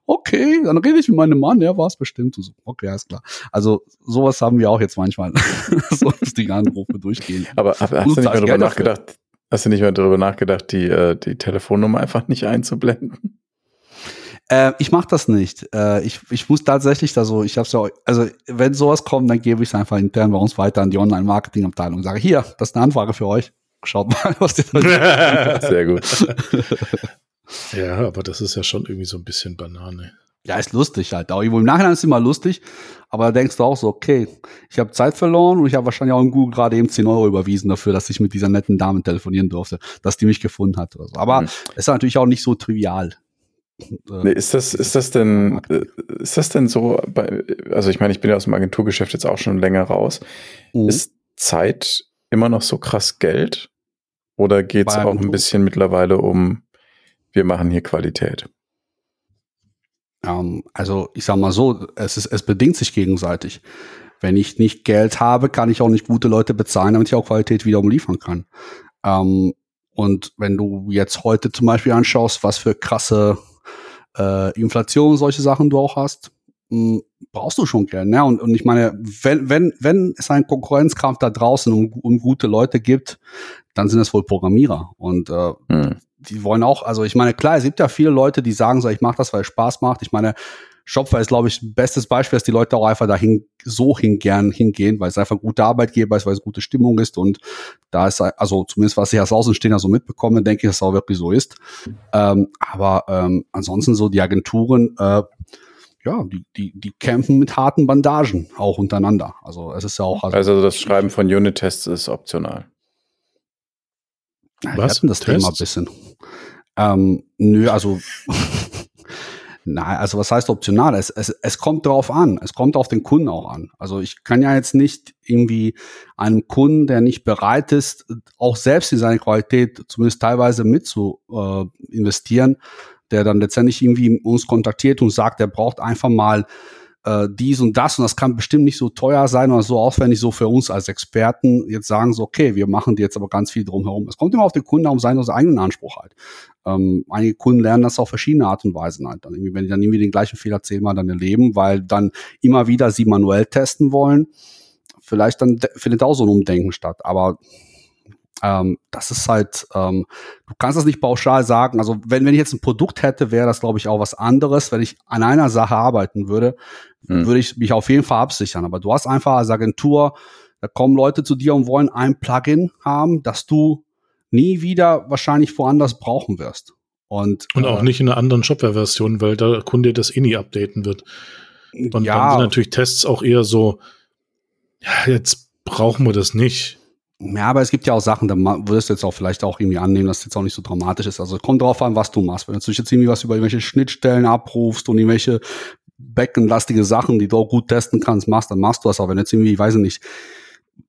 Okay, dann rede ich mit meinem Mann, ja, war es bestimmt. So, okay, alles klar. Also sowas haben wir auch jetzt manchmal, so die Anrufe durchgehen. Aber, aber hast du nicht mehr darüber nachgedacht, hast du nicht mehr darüber nachgedacht, die, äh, die Telefonnummer einfach nicht einzublenden? Äh, ich mache das nicht. Äh, ich, ich muss tatsächlich da so, ich habe ja, also wenn sowas kommt, dann gebe ich es einfach intern bei uns weiter an die Online-Marketing-Abteilung und sage, hier, das ist eine Anfrage für euch. Schaut mal, was ihr da Sehr gut. ja, aber das ist ja schon irgendwie so ein bisschen Banane. Ja, ist lustig halt. Auch im Nachhinein ist es immer lustig, aber da denkst du auch so, okay, ich habe Zeit verloren und ich habe wahrscheinlich auch in Google gerade eben 10 Euro überwiesen dafür, dass ich mit dieser netten Dame telefonieren durfte, dass die mich gefunden hat oder so. Aber mhm. es ist natürlich auch nicht so trivial. Nee, ist das, ist das denn, äh, ist das denn so bei, also ich meine, ich bin ja aus dem Agenturgeschäft jetzt auch schon länger raus. Mhm. Ist Zeit immer noch so krass Geld? Oder geht es auch ein bisschen mittlerweile um, wir machen hier Qualität? Ähm, also ich sag mal so, es, ist, es bedingt sich gegenseitig. Wenn ich nicht Geld habe, kann ich auch nicht gute Leute bezahlen, damit ich auch Qualität wiederum liefern kann. Ähm, und wenn du jetzt heute zum Beispiel anschaust, was für krasse äh, Inflation, solche Sachen du auch hast, mh, hm, brauchst du schon Geld. Ne? Und, und ich meine, wenn, wenn, wenn es einen Konkurrenzkampf da draußen um, um gute Leute gibt, dann sind es wohl Programmierer. Und äh, hm. die wollen auch, also ich meine, klar, es gibt ja viele Leute, die sagen so, ich mache das, weil es Spaß macht. Ich meine, Shopify ist, glaube ich, bestes Beispiel, dass die Leute auch einfach dahin so hingern hingehen, weil es einfach ein guter Arbeitgeber ist, weil es gute Stimmung ist und da ist, also zumindest was ich als Außenstehender so mitbekomme, denke ich, dass es auch wirklich so ist. Ähm, aber ähm, ansonsten so die Agenturen, äh, ja, die, die, die kämpfen mit harten Bandagen, auch untereinander. Also es ist ja auch. Also, also das Schreiben von Unit-Tests ist optional. Was? Wir hatten das Tests? Thema ein bisschen. Ähm, nö, also Nein, also was heißt optional? Es, es, es kommt drauf an. Es kommt auf den Kunden auch an. Also ich kann ja jetzt nicht irgendwie einem Kunden, der nicht bereit ist, auch selbst in seine Qualität zumindest teilweise mit zu äh, investieren, der dann letztendlich irgendwie uns kontaktiert und sagt, er braucht einfach mal äh, dies und das und das kann bestimmt nicht so teuer sein oder so aufwendig so für uns als Experten jetzt sagen so, okay, wir machen jetzt aber ganz viel drumherum. Es kommt immer auf den Kunden um seinen, eigenen Anspruch halt. Ähm, einige Kunden lernen das auf verschiedene Art und Weisen halt. Dann irgendwie, wenn die dann irgendwie den gleichen Fehler zehnmal dann erleben, weil dann immer wieder sie manuell testen wollen, vielleicht dann findet auch so ein Umdenken statt. Aber Ähm, das ist halt, ähm, du kannst das nicht pauschal sagen. Also wenn, wenn ich jetzt ein Produkt hätte, wäre das, glaube ich, auch was anderes. Wenn ich an einer Sache arbeiten würde, hm. würde ich mich auf jeden Fall absichern. Aber du hast einfach als Agentur, da kommen Leute zu dir und wollen ein Plugin haben, das du nie wieder wahrscheinlich woanders brauchen wirst. Und, und auch äh, nicht in einer anderen Shopware-Version, weil der Kunde das eh nie updaten wird. Und ja, dann sind natürlich Tests auch eher so, ja, jetzt brauchen wir das nicht. Ja, aber es gibt ja auch Sachen, da würdest du jetzt auch vielleicht auch irgendwie annehmen, dass das jetzt auch nicht so dramatisch ist. Also kommt drauf an, was du machst. Wenn du jetzt irgendwie was über irgendwelche Schnittstellen abrufst und irgendwelche backendlastige Sachen, die du auch gut testen kannst, machst, dann machst du das auch. Wenn jetzt irgendwie, weiß ich nicht,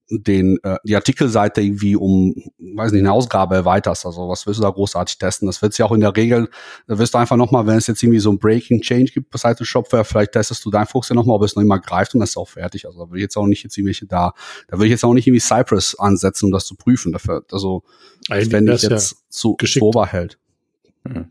den äh, die Artikelseite irgendwie um, weiß nicht, eine Ausgabe erweiterst. Also was willst du da großartig testen? Das wird ja auch in der Regel, da wirst du einfach nochmal, wenn es jetzt irgendwie so ein Breaking Change gibt bei Seite Shopware, vielleicht testest du dein Fuchs ja nochmal, ob es noch immer greift und das ist auch fertig. Also da will ich jetzt auch nicht jetzt irgendwelche da, da will ich jetzt auch nicht irgendwie Cypress ansetzen, um das zu prüfen. Dafür, also wenn ich jetzt ja zu Overhält. Mhm.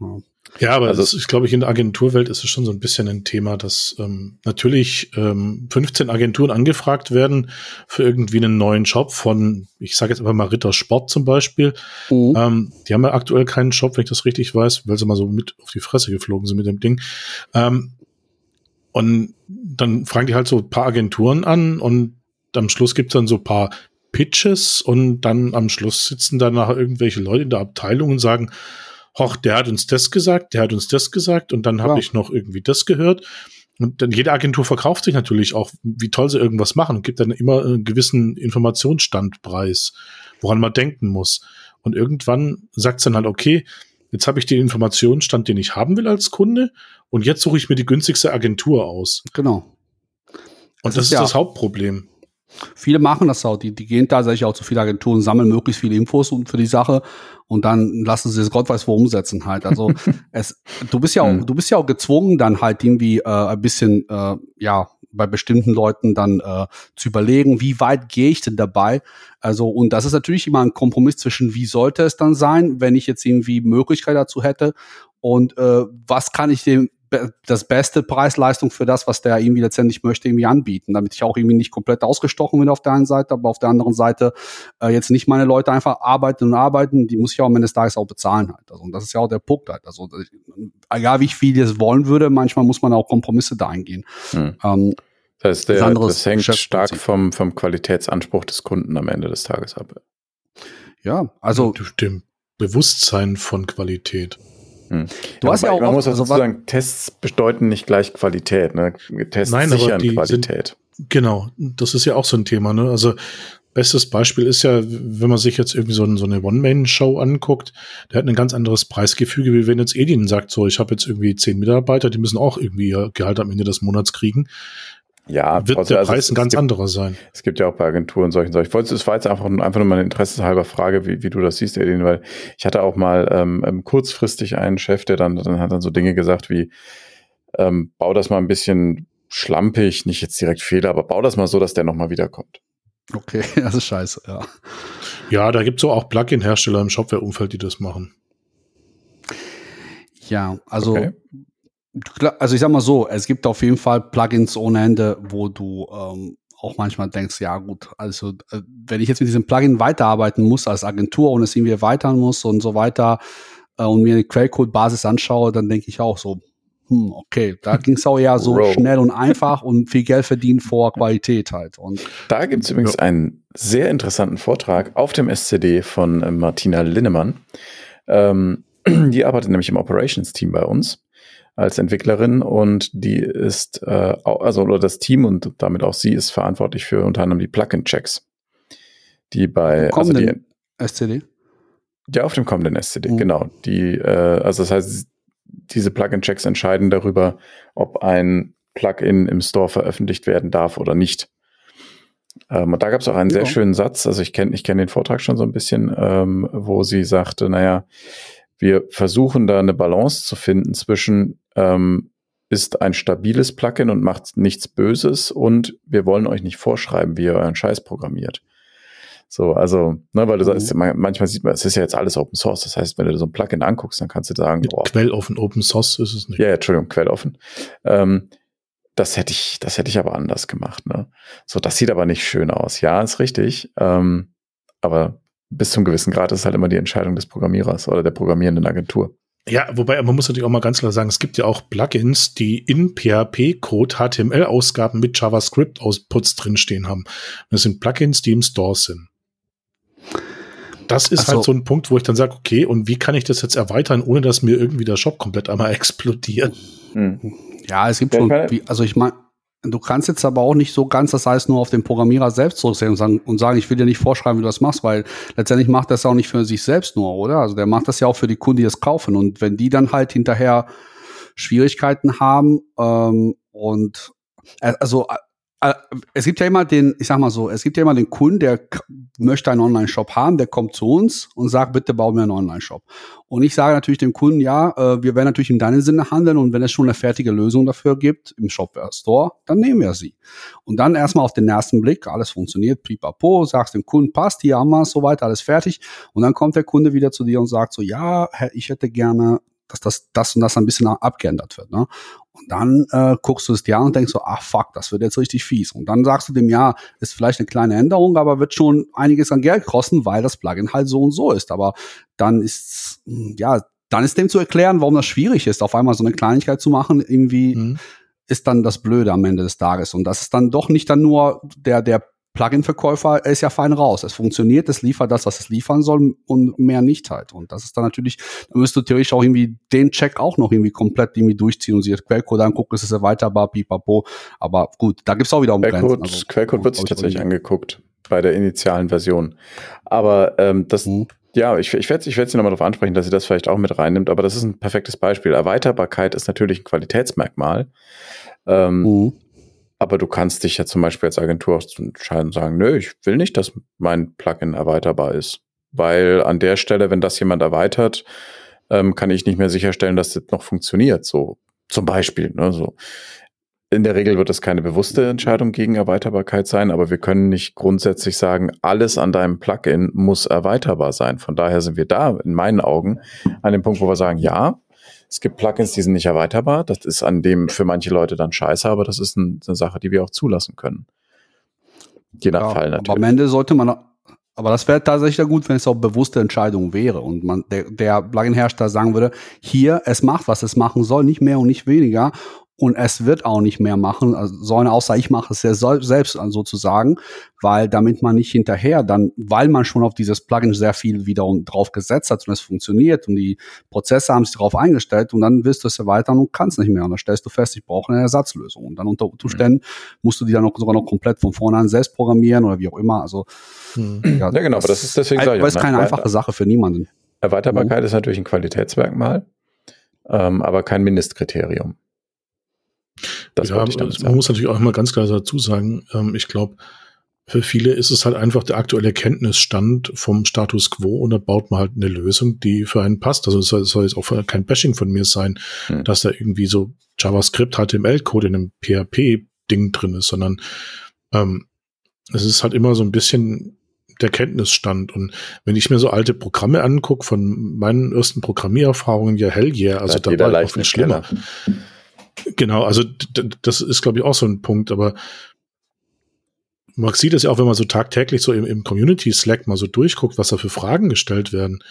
Ja. Ja, aber also, ist, glaube ich, in der Agenturwelt ist es schon so ein bisschen ein Thema, dass ähm, natürlich ähm, 15 Agenturen angefragt werden für irgendwie einen neuen Job von, ich sage jetzt einfach mal Ritter Sport zum Beispiel. Mhm. Ähm, die haben ja aktuell keinen Job, wenn ich das richtig weiß, weil sie mal so mit auf die Fresse geflogen sind mit dem Ding. Ähm, und dann fragen die halt so ein paar Agenturen an und am Schluss gibt es dann so ein paar Pitches und dann am Schluss sitzen dann nachher irgendwelche Leute in der Abteilung und sagen, hoch, der hat uns das gesagt, der hat uns das gesagt und dann habe ja. ich noch irgendwie das gehört. Und dann jede Agentur verkauft sich natürlich auch, wie toll sie irgendwas machen und gibt dann immer einen gewissen Informationsstandpreis, woran man denken muss. Und irgendwann sagt es dann halt, okay, jetzt habe ich den Informationsstand, den ich haben will als Kunde und jetzt suche ich mir die günstigste Agentur aus. Genau. Und das, das ist, ja das Hauptproblem. Viele machen das auch. Die, die gehen tatsächlich auch zu viele Agenturen, sammeln möglichst viele Infos für die Sache und dann lassen sie es Gott weiß wo umsetzen halt. Also es, du bist ja auch, mhm. du bist ja auch gezwungen, dann halt irgendwie äh, ein bisschen, äh, ja, bei bestimmten Leuten dann äh, zu überlegen, wie weit gehe ich denn dabei? Also, und das ist natürlich immer ein Kompromiss zwischen, wie sollte es dann sein, wenn ich jetzt irgendwie Möglichkeit dazu hätte und äh, was kann ich dem das beste Preis-Leistung für das, was der irgendwie letztendlich möchte, irgendwie anbieten, damit ich auch irgendwie nicht komplett ausgestochen bin auf der einen Seite, aber auf der anderen Seite äh, jetzt nicht meine Leute einfach arbeiten und arbeiten, die muss ich auch am Ende des Tages auch bezahlen halt. Also, und das ist ja auch der Punkt halt. Also, egal wie viel ich es wollen würde, manchmal muss man auch Kompromisse da eingehen. Hm. Ähm, das heißt, der, das hängt stark vom, vom Qualitätsanspruch des Kunden am Ende des Tages ab. Ja, also. Dem Bewusstsein von Qualität. Hm. Du ja, hast ja auch man oft, muss also sagen, Tests bedeuten nicht gleich Qualität. Ne? Tests Nein, sichern Qualität. Sind, genau, das ist ja auch so ein Thema. Ne? Also bestes Beispiel ist ja, wenn man sich jetzt irgendwie so, so eine One-Man-Show anguckt, der hat ein ganz anderes Preisgefüge, wie wenn jetzt Edin sagt, so, ich habe jetzt irgendwie zehn Mitarbeiter, die müssen auch irgendwie ihr Gehalt am Ende des Monats kriegen. Ja, wird der also Preis ein ganz gibt, anderer sein. Es gibt ja auch bei Agenturen solchen solchen. Ich wollte, es war jetzt einfach, einfach nur meine interesseshalber Frage, wie, wie du das siehst, Edin, weil ich hatte auch mal ähm, ähm, kurzfristig einen Chef, der dann, dann hat dann so Dinge gesagt wie, ähm, bau das mal ein bisschen schlampig, nicht jetzt direkt Fehler, aber bau das mal so, dass der nochmal wiederkommt. Okay, das ist scheiße, ja. Ja, da gibt es auch Plugin-Hersteller im Shopware-Umfeld, die das machen. Ja, also okay also ich sag mal so, es gibt auf jeden Fall Plugins ohne Ende, wo du ähm, auch manchmal denkst, ja gut, also äh, wenn ich jetzt mit diesem Plugin weiterarbeiten muss als Agentur und es irgendwie erweitern muss und so weiter äh, und mir eine Quellcode-Basis anschaue, dann denke ich auch so, hm, okay, da ging es auch eher so Bro. schnell und einfach und viel Geld verdienen vor Qualität halt. Und da gibt es übrigens ja. einen sehr interessanten Vortrag auf dem SCD von äh, Martina Linnemann. Ähm, die arbeitet nämlich im Operations-Team bei uns als Entwicklerin und die ist, äh, also oder das Team und damit auch sie ist verantwortlich für unter anderem die Plugin-Checks. Die bei also die, SCD? Ja, auf dem kommenden SCD, mhm. genau. Die, äh, also das heißt, diese Plugin-Checks entscheiden darüber, ob ein Plugin im Store veröffentlicht werden darf oder nicht. Ähm, und da gab es auch einen ja. sehr schönen Satz, also ich kenne ich kenn den Vortrag schon so ein bisschen, ähm, wo sie sagte, naja, wir versuchen da eine Balance zu finden zwischen ähm, ist ein stabiles Plugin und macht nichts Böses und wir wollen euch nicht vorschreiben, wie ihr euren Scheiß programmiert. So, also, ne, weil du mhm. sagst, manchmal sieht man, es ist ja jetzt alles Open Source. Das heißt, wenn du so ein Plugin anguckst, dann kannst du sagen, boah, quelloffen, Open Source ist es nicht. Ja, ja Entschuldigung, quelloffen. Ähm, das hätte ich, das hätte ich aber anders gemacht, ne? So, das sieht aber nicht schön aus. Ja, ist richtig. Ähm, aber bis zum gewissen Grad ist halt immer die Entscheidung des Programmierers oder der programmierenden Agentur. Ja, wobei man muss natürlich auch mal ganz klar sagen, es gibt ja auch Plugins, die in PHP-Code HTML-Ausgaben mit JavaScript-Outputs drinstehen haben. Das sind Plugins, die im Store sind. Das ist halt so. halt so ein Punkt, wo ich dann sage, okay, und wie kann ich das jetzt erweitern, ohne dass mir irgendwie der Shop komplett einmal explodiert? Hm. Ja, es gibt schon, also ich meine, Du kannst jetzt aber auch nicht so ganz das heißt nur auf den Programmierer selbst zurücksehen und sagen, und sagen, ich will dir nicht vorschreiben, wie du das machst, weil letztendlich macht das auch nicht für sich selbst nur, oder? Also der macht das ja auch für die Kunden, die es kaufen. Und wenn die dann halt hinterher Schwierigkeiten haben ähm, und äh, also es gibt ja immer den, ich sag mal so, es gibt ja immer den Kunden, der möchte einen Online-Shop haben, der kommt zu uns und sagt, bitte bau mir einen Online-Shop. Und ich sage natürlich dem Kunden, ja, äh, wir werden natürlich in deinem Sinne handeln und wenn es schon eine fertige Lösung dafür gibt im Shopware Store, dann nehmen wir sie. Und dann erstmal auf den ersten Blick, alles funktioniert, pipapo, sagst dem Kunden, passt, hier haben wir es, soweit, alles fertig. Und dann kommt der Kunde wieder zu dir und sagt so, ja, ich hätte gerne dass das, das und das ein bisschen abgeändert wird. Ne? Und dann äh, guckst du es dir an und denkst so, ach fuck, das wird jetzt richtig fies. Und dann sagst du dem, ja, ist vielleicht eine kleine Änderung, aber wird schon einiges an Geld kosten, weil das Plugin halt so und so ist. Aber dann ist, hm, ja, dann ist dem zu erklären, warum das schwierig ist, auf einmal so eine Kleinigkeit zu machen, irgendwie mhm. ist dann das Blöde am Ende des Tages. Und das ist dann doch nicht dann nur der, der Plugin-Verkäufer ist ja fein raus. Es funktioniert, es liefert das, was es liefern soll und mehr nicht halt. Und das ist dann natürlich, da müsst du theoretisch auch irgendwie den Check auch noch irgendwie komplett irgendwie durchziehen und sich das Quellcode angucken, ist es erweiterbar, pipapo. Aber gut, da gibt's auch wieder um Quellcode, Also, Quellcode wird sich tatsächlich angeguckt bei der initialen Version. Aber ähm, das, mhm. ja, ich, ich werde ich werd Sie nochmal darauf ansprechen, dass sie das vielleicht auch mit reinnimmt, aber das ist ein perfektes Beispiel. Erweiterbarkeit ist natürlich ein Qualitätsmerkmal. Ähm, mhm. Aber du kannst dich ja zum Beispiel als Agentur auch entscheiden und sagen, nö, ich will nicht, dass mein Plugin erweiterbar ist. Weil an der Stelle, wenn das jemand erweitert, ähm, kann ich nicht mehr sicherstellen, dass das noch funktioniert. So zum Beispiel. Ne, so. In der Regel wird es keine bewusste Entscheidung gegen Erweiterbarkeit sein, aber wir können nicht grundsätzlich sagen, alles an deinem Plugin muss erweiterbar sein. Von daher sind wir da in meinen Augen an dem Punkt, wo wir sagen, ja, es gibt Plugins, die sind nicht erweiterbar. Das ist an dem für manche Leute dann scheiße, aber das ist ein, eine Sache, die wir auch zulassen können. Je nach ja, Fall natürlich. Aber am Ende sollte man, aber das wäre tatsächlich gut, wenn es auch bewusste Entscheidung wäre und man der, der Plugin-Hersteller sagen würde, hier, es macht, was es machen soll, nicht mehr und nicht weniger und es wird auch nicht mehr machen, also sollen außer ich mache es ja selbst sozusagen, weil damit man nicht hinterher dann, weil man schon auf dieses Plugin sehr viel wiederum drauf gesetzt hat und es funktioniert und die Prozesse haben sich darauf eingestellt und dann willst du es erweitern und kannst nicht mehr und dann stellst du fest, ich brauche eine Ersatzlösung und dann unter Umständen musst du die dann auch sogar noch komplett von vornherein selbst programmieren oder wie auch immer, also hm. ja, ja, genau, das, aber das ist deswegen sage ich ist ne? keine einfache Sache für niemanden. Erweiterbarkeit mhm. ist natürlich ein Qualitätsmerkmal, ähm, aber kein Mindestkriterium. Das ja, man muss natürlich auch immer ganz klar dazu sagen, ähm, ich glaube, für viele ist es halt einfach der aktuelle Kenntnisstand vom Status quo und da baut man halt eine Lösung, die für einen passt. Also es soll, soll jetzt auch kein Bashing von mir sein, hm. dass da irgendwie so JavaScript, HTML-Code in einem PHP-Ding drin ist, sondern ähm, es ist halt immer so ein bisschen der Kenntnisstand. Und wenn ich mir so alte Programme angucke, von meinen ersten Programmiererfahrungen, ja hell yeah, also da war ich auch viel schlimmer. Schneller. Genau, also das ist, glaube ich, auch so ein Punkt, aber man sieht es ja auch, wenn man so tagtäglich so im, im Community-Slack mal so durchguckt, was da für Fragen gestellt werden.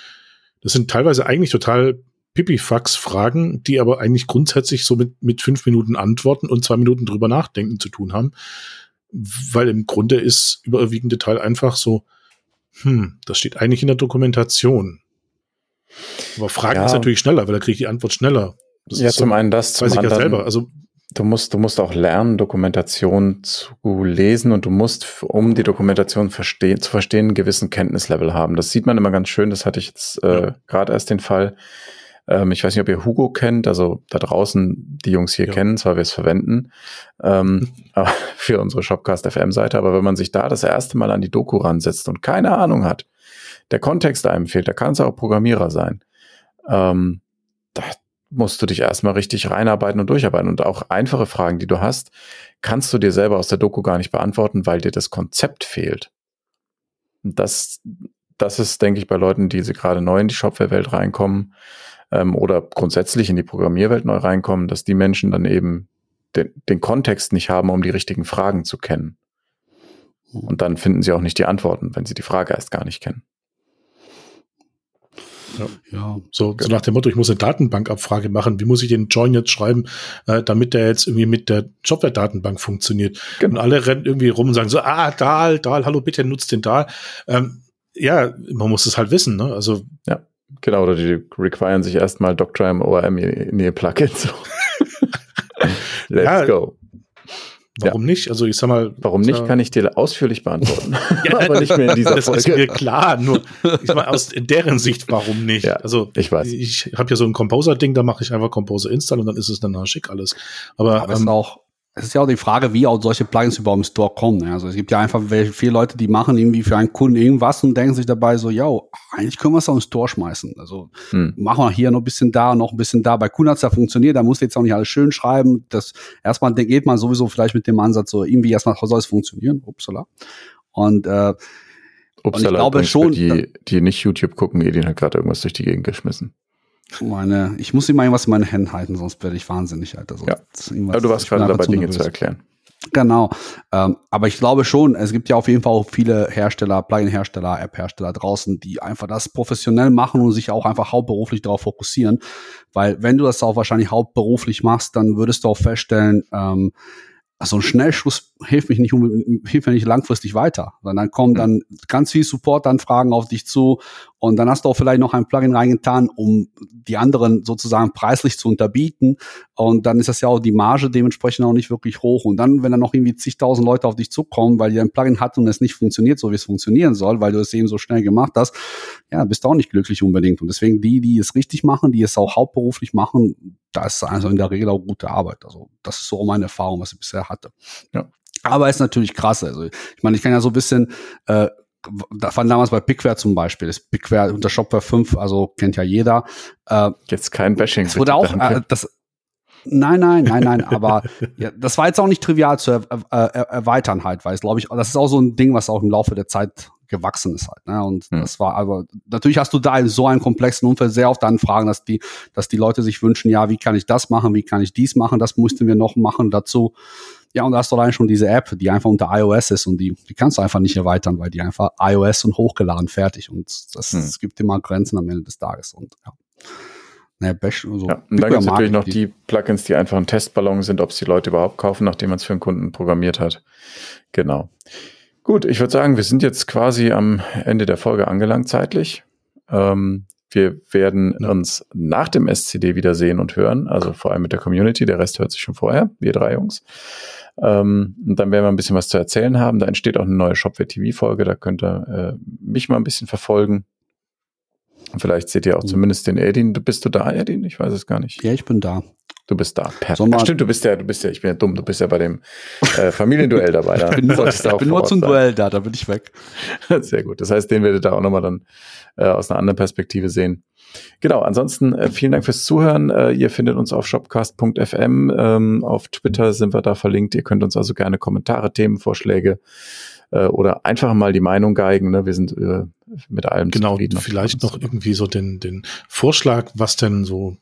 Das sind teilweise eigentlich total Pipifax-Fragen, die aber eigentlich grundsätzlich so mit, mit fünf Minuten Antworten und zwei Minuten drüber nachdenken zu tun haben. Weil im Grunde ist überwiegende Teil einfach so, hm, das steht eigentlich in der Dokumentation. Aber Fragen ja. ist natürlich schneller, weil da kriege ich die Antwort schneller. Das ja, zum so, einen das, zum weiß anderen, ich ja selber. Also du musst, du musst auch lernen, Dokumentation zu lesen und du musst, um die Dokumentation verstehen, zu verstehen, einen gewissen Kenntnislevel haben. Das sieht man immer ganz schön. Das hatte ich jetzt äh, ja. gerade erst den Fall. Ähm, ich weiß nicht, ob ihr Hugo kennt, also da draußen die Jungs hier ja. kennen, zwar wir es verwenden, ähm, für unsere Shopcast FM-Seite, aber wenn man sich da das erste Mal an die Doku ransetzt und keine Ahnung hat, der Kontext einem fehlt, da kann es auch Programmierer sein. Ähm, da, musst du dich erstmal richtig reinarbeiten und durcharbeiten. Und auch einfache Fragen, die du hast, kannst du dir selber aus der Doku gar nicht beantworten, weil dir das Konzept fehlt. Und das, das ist, denke ich, bei Leuten, die sie gerade neu in die Shopware-Welt reinkommen ähm, oder grundsätzlich in die Programmierwelt neu reinkommen, dass die Menschen dann eben den, den Kontext nicht haben, um die richtigen Fragen zu kennen. Und dann finden sie auch nicht die Antworten, wenn sie die Frage erst gar nicht kennen. Ja. ja. So, so nach dem Motto, ich muss eine Datenbankabfrage machen. Wie muss ich den Join jetzt schreiben, äh, damit der jetzt irgendwie mit der Shopware-Datenbank funktioniert? Genau. Und alle rennen irgendwie rum und sagen so, ah, Dahl, Dahl, hallo, bitte nutzt den Dahl. Ähm, ja, man muss es halt wissen, ne? Also. Ja, genau, oder die requiren sich erstmal Doctime ORM in ihr Plugin. So. Let's ja, go. Warum ja. nicht? Also ich sag mal. Warum nicht, ja, kann ich dir ausführlich beantworten. ja, aber nicht mehr in dieser das Folge. Das ist mir klar, nur ich sag mal, aus deren Sicht, warum nicht? Ja, also ich weiß. Ich habe ja so ein Composer-Ding, da mache ich einfach Composer install und dann ist es dann schick alles. Aber, aber ähm, auch es ist ja auch die Frage, wie auch solche Plugins überhaupt im Store kommen. Also es gibt ja einfach viele Leute, die machen irgendwie für einen Kunden irgendwas und denken sich dabei so, ja, eigentlich können wir es auch im Store schmeißen. Also hm. machen wir hier noch ein bisschen da, noch ein bisschen da. Bei Kunden hat es ja funktioniert, da muss jetzt auch nicht alles schön schreiben. Das erstmal geht man sowieso vielleicht mit dem Ansatz so, irgendwie erstmal soll es funktionieren. Upsala. Und äh, Upsala, und ich glaube schon. Die, die nicht YouTube gucken, Edin hat gerade irgendwas durch die Gegend geschmissen. Meine, ich muss immer irgendwas in meinen Händen halten, sonst werde ich wahnsinnig, Alter. So, ja. Aber du warst gerade dabei, Dinge nervös. zu erklären. Genau. Ähm, aber ich glaube schon, es gibt ja auf jeden Fall auch viele Hersteller, Plugin-Hersteller, App-Hersteller draußen, die einfach das professionell machen und sich auch einfach hauptberuflich darauf fokussieren. Weil wenn du das auch wahrscheinlich hauptberuflich machst, dann würdest du auch feststellen, ähm, so ein Schnellschuss hilft mich nicht, hilft mir nicht langfristig weiter. Sondern dann kommen dann ganz viel Support-Anfragen auf dich zu und dann hast du auch vielleicht noch ein Plugin reingetan, um die anderen sozusagen preislich zu unterbieten. Und dann ist das ja auch die Marge dementsprechend auch nicht wirklich hoch. Und dann, wenn dann noch irgendwie zigtausend Leute auf dich zukommen, weil die ein Plugin hat und es nicht funktioniert, so wie es funktionieren soll, weil du es eben so schnell gemacht hast, ja, bist du auch nicht glücklich unbedingt. Und deswegen die, die es richtig machen, die es auch hauptberuflich machen, da ist also in der Regel auch gute Arbeit. Also das ist so meine Erfahrung, was ich bisher hatte. Ja. Aber ist natürlich krass. Also ich meine, ich kann ja so ein bisschen äh, da fand damals bei Pickware zum Beispiel, das Pickware unter Shopware 5, also kennt ja jeder. Äh, Jetzt kein Bashing. Es wurde auch, äh, das, nein, nein, nein, nein, aber ja, das war jetzt auch nicht trivial zu er, äh, erweitern halt, weil es glaube ich, das ist auch so ein Ding, was auch im Laufe der Zeit gewachsen ist halt. Ne? Und hm. das war aber, natürlich hast du da in so einem komplexen Umfeld sehr oft Anfragen, dass die, dass die Leute sich wünschen, ja, wie kann ich das machen, wie kann ich dies machen, das mussten wir noch machen dazu. Ja, und da hast du allein schon diese App, die einfach unter iOS ist und die, die kannst du einfach nicht erweitern, weil die einfach iOS und hochgeladen fertig und das, hm. es gibt immer Grenzen am Ende des Tages und ja. Naja, Bash, also ja, und dann gibt es natürlich noch die Plugins, die einfach ein Testballon sind, ob es die Leute überhaupt kaufen, nachdem man es für einen Kunden programmiert hat. Genau. Gut, ich würde sagen, wir sind jetzt quasi am Ende der Folge angelangt zeitlich. Ähm, wir werden ja. uns nach dem SCD wiedersehen und hören, also vor allem mit der Community. Der Rest hört sich schon vorher, wir drei Jungs. Ähm, und dann werden wir ein bisschen was zu erzählen haben. Da entsteht auch eine neue Shopware TV-Folge. Da könnt ihr äh, mich mal ein bisschen verfolgen. Vielleicht seht ihr auch mhm. zumindest den Edin. Bist du da, Edin? Ich weiß es gar nicht. Ja, ich bin da. Du bist da. Perfekt. stimmt, du bist ja, du bist ja, ich bin ja dumm, du bist ja bei dem äh, Familienduell dabei. Da ich bin nur, ich bin nur zum sein. Duell da, da bin ich weg. Sehr gut. Das heißt, den werdet ihr auch nochmal dann äh, aus einer anderen Perspektive sehen. Genau, ansonsten äh, vielen Dank fürs Zuhören. Äh, ihr findet uns auf shopcast.fm. Ähm, auf Twitter sind wir da verlinkt. Ihr könnt uns also gerne Kommentare, Themenvorschläge äh, oder einfach mal die Meinung geigen. Ne? Wir sind äh, mit allem genau, zufrieden. Genau, vielleicht noch irgendwie so den, den Vorschlag, was denn so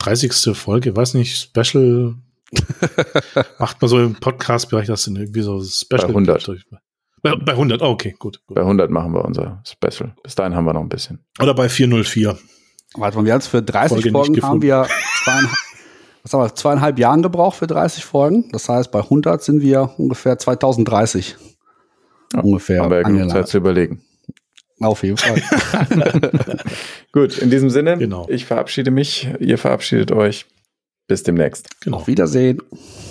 30. Folge, weiß nicht, Special macht man so im Podcast-Bereich das denn irgendwie so Special. Bei 100. Bei, bei 100, oh, okay, gut, gut, Bei 100 machen wir unser Special. Bis dahin haben wir noch ein bisschen. Oder bei 404. Warte mal, wir jetzt für 30 Folge Folgen haben wir zweieinhalb, was haben wir, zweieinhalb Jahren gebraucht für 30 Folgen. Das heißt, bei 100 sind wir ungefähr 2030. Ja, ungefähr. Haben wir ja genug Zeit zu überlegen. Auf jeden Fall. Gut, in diesem Sinne, genau. ich verabschiede mich, ihr verabschiedet euch. Bis demnächst. Genau. Auf Wiedersehen.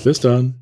Bis dann.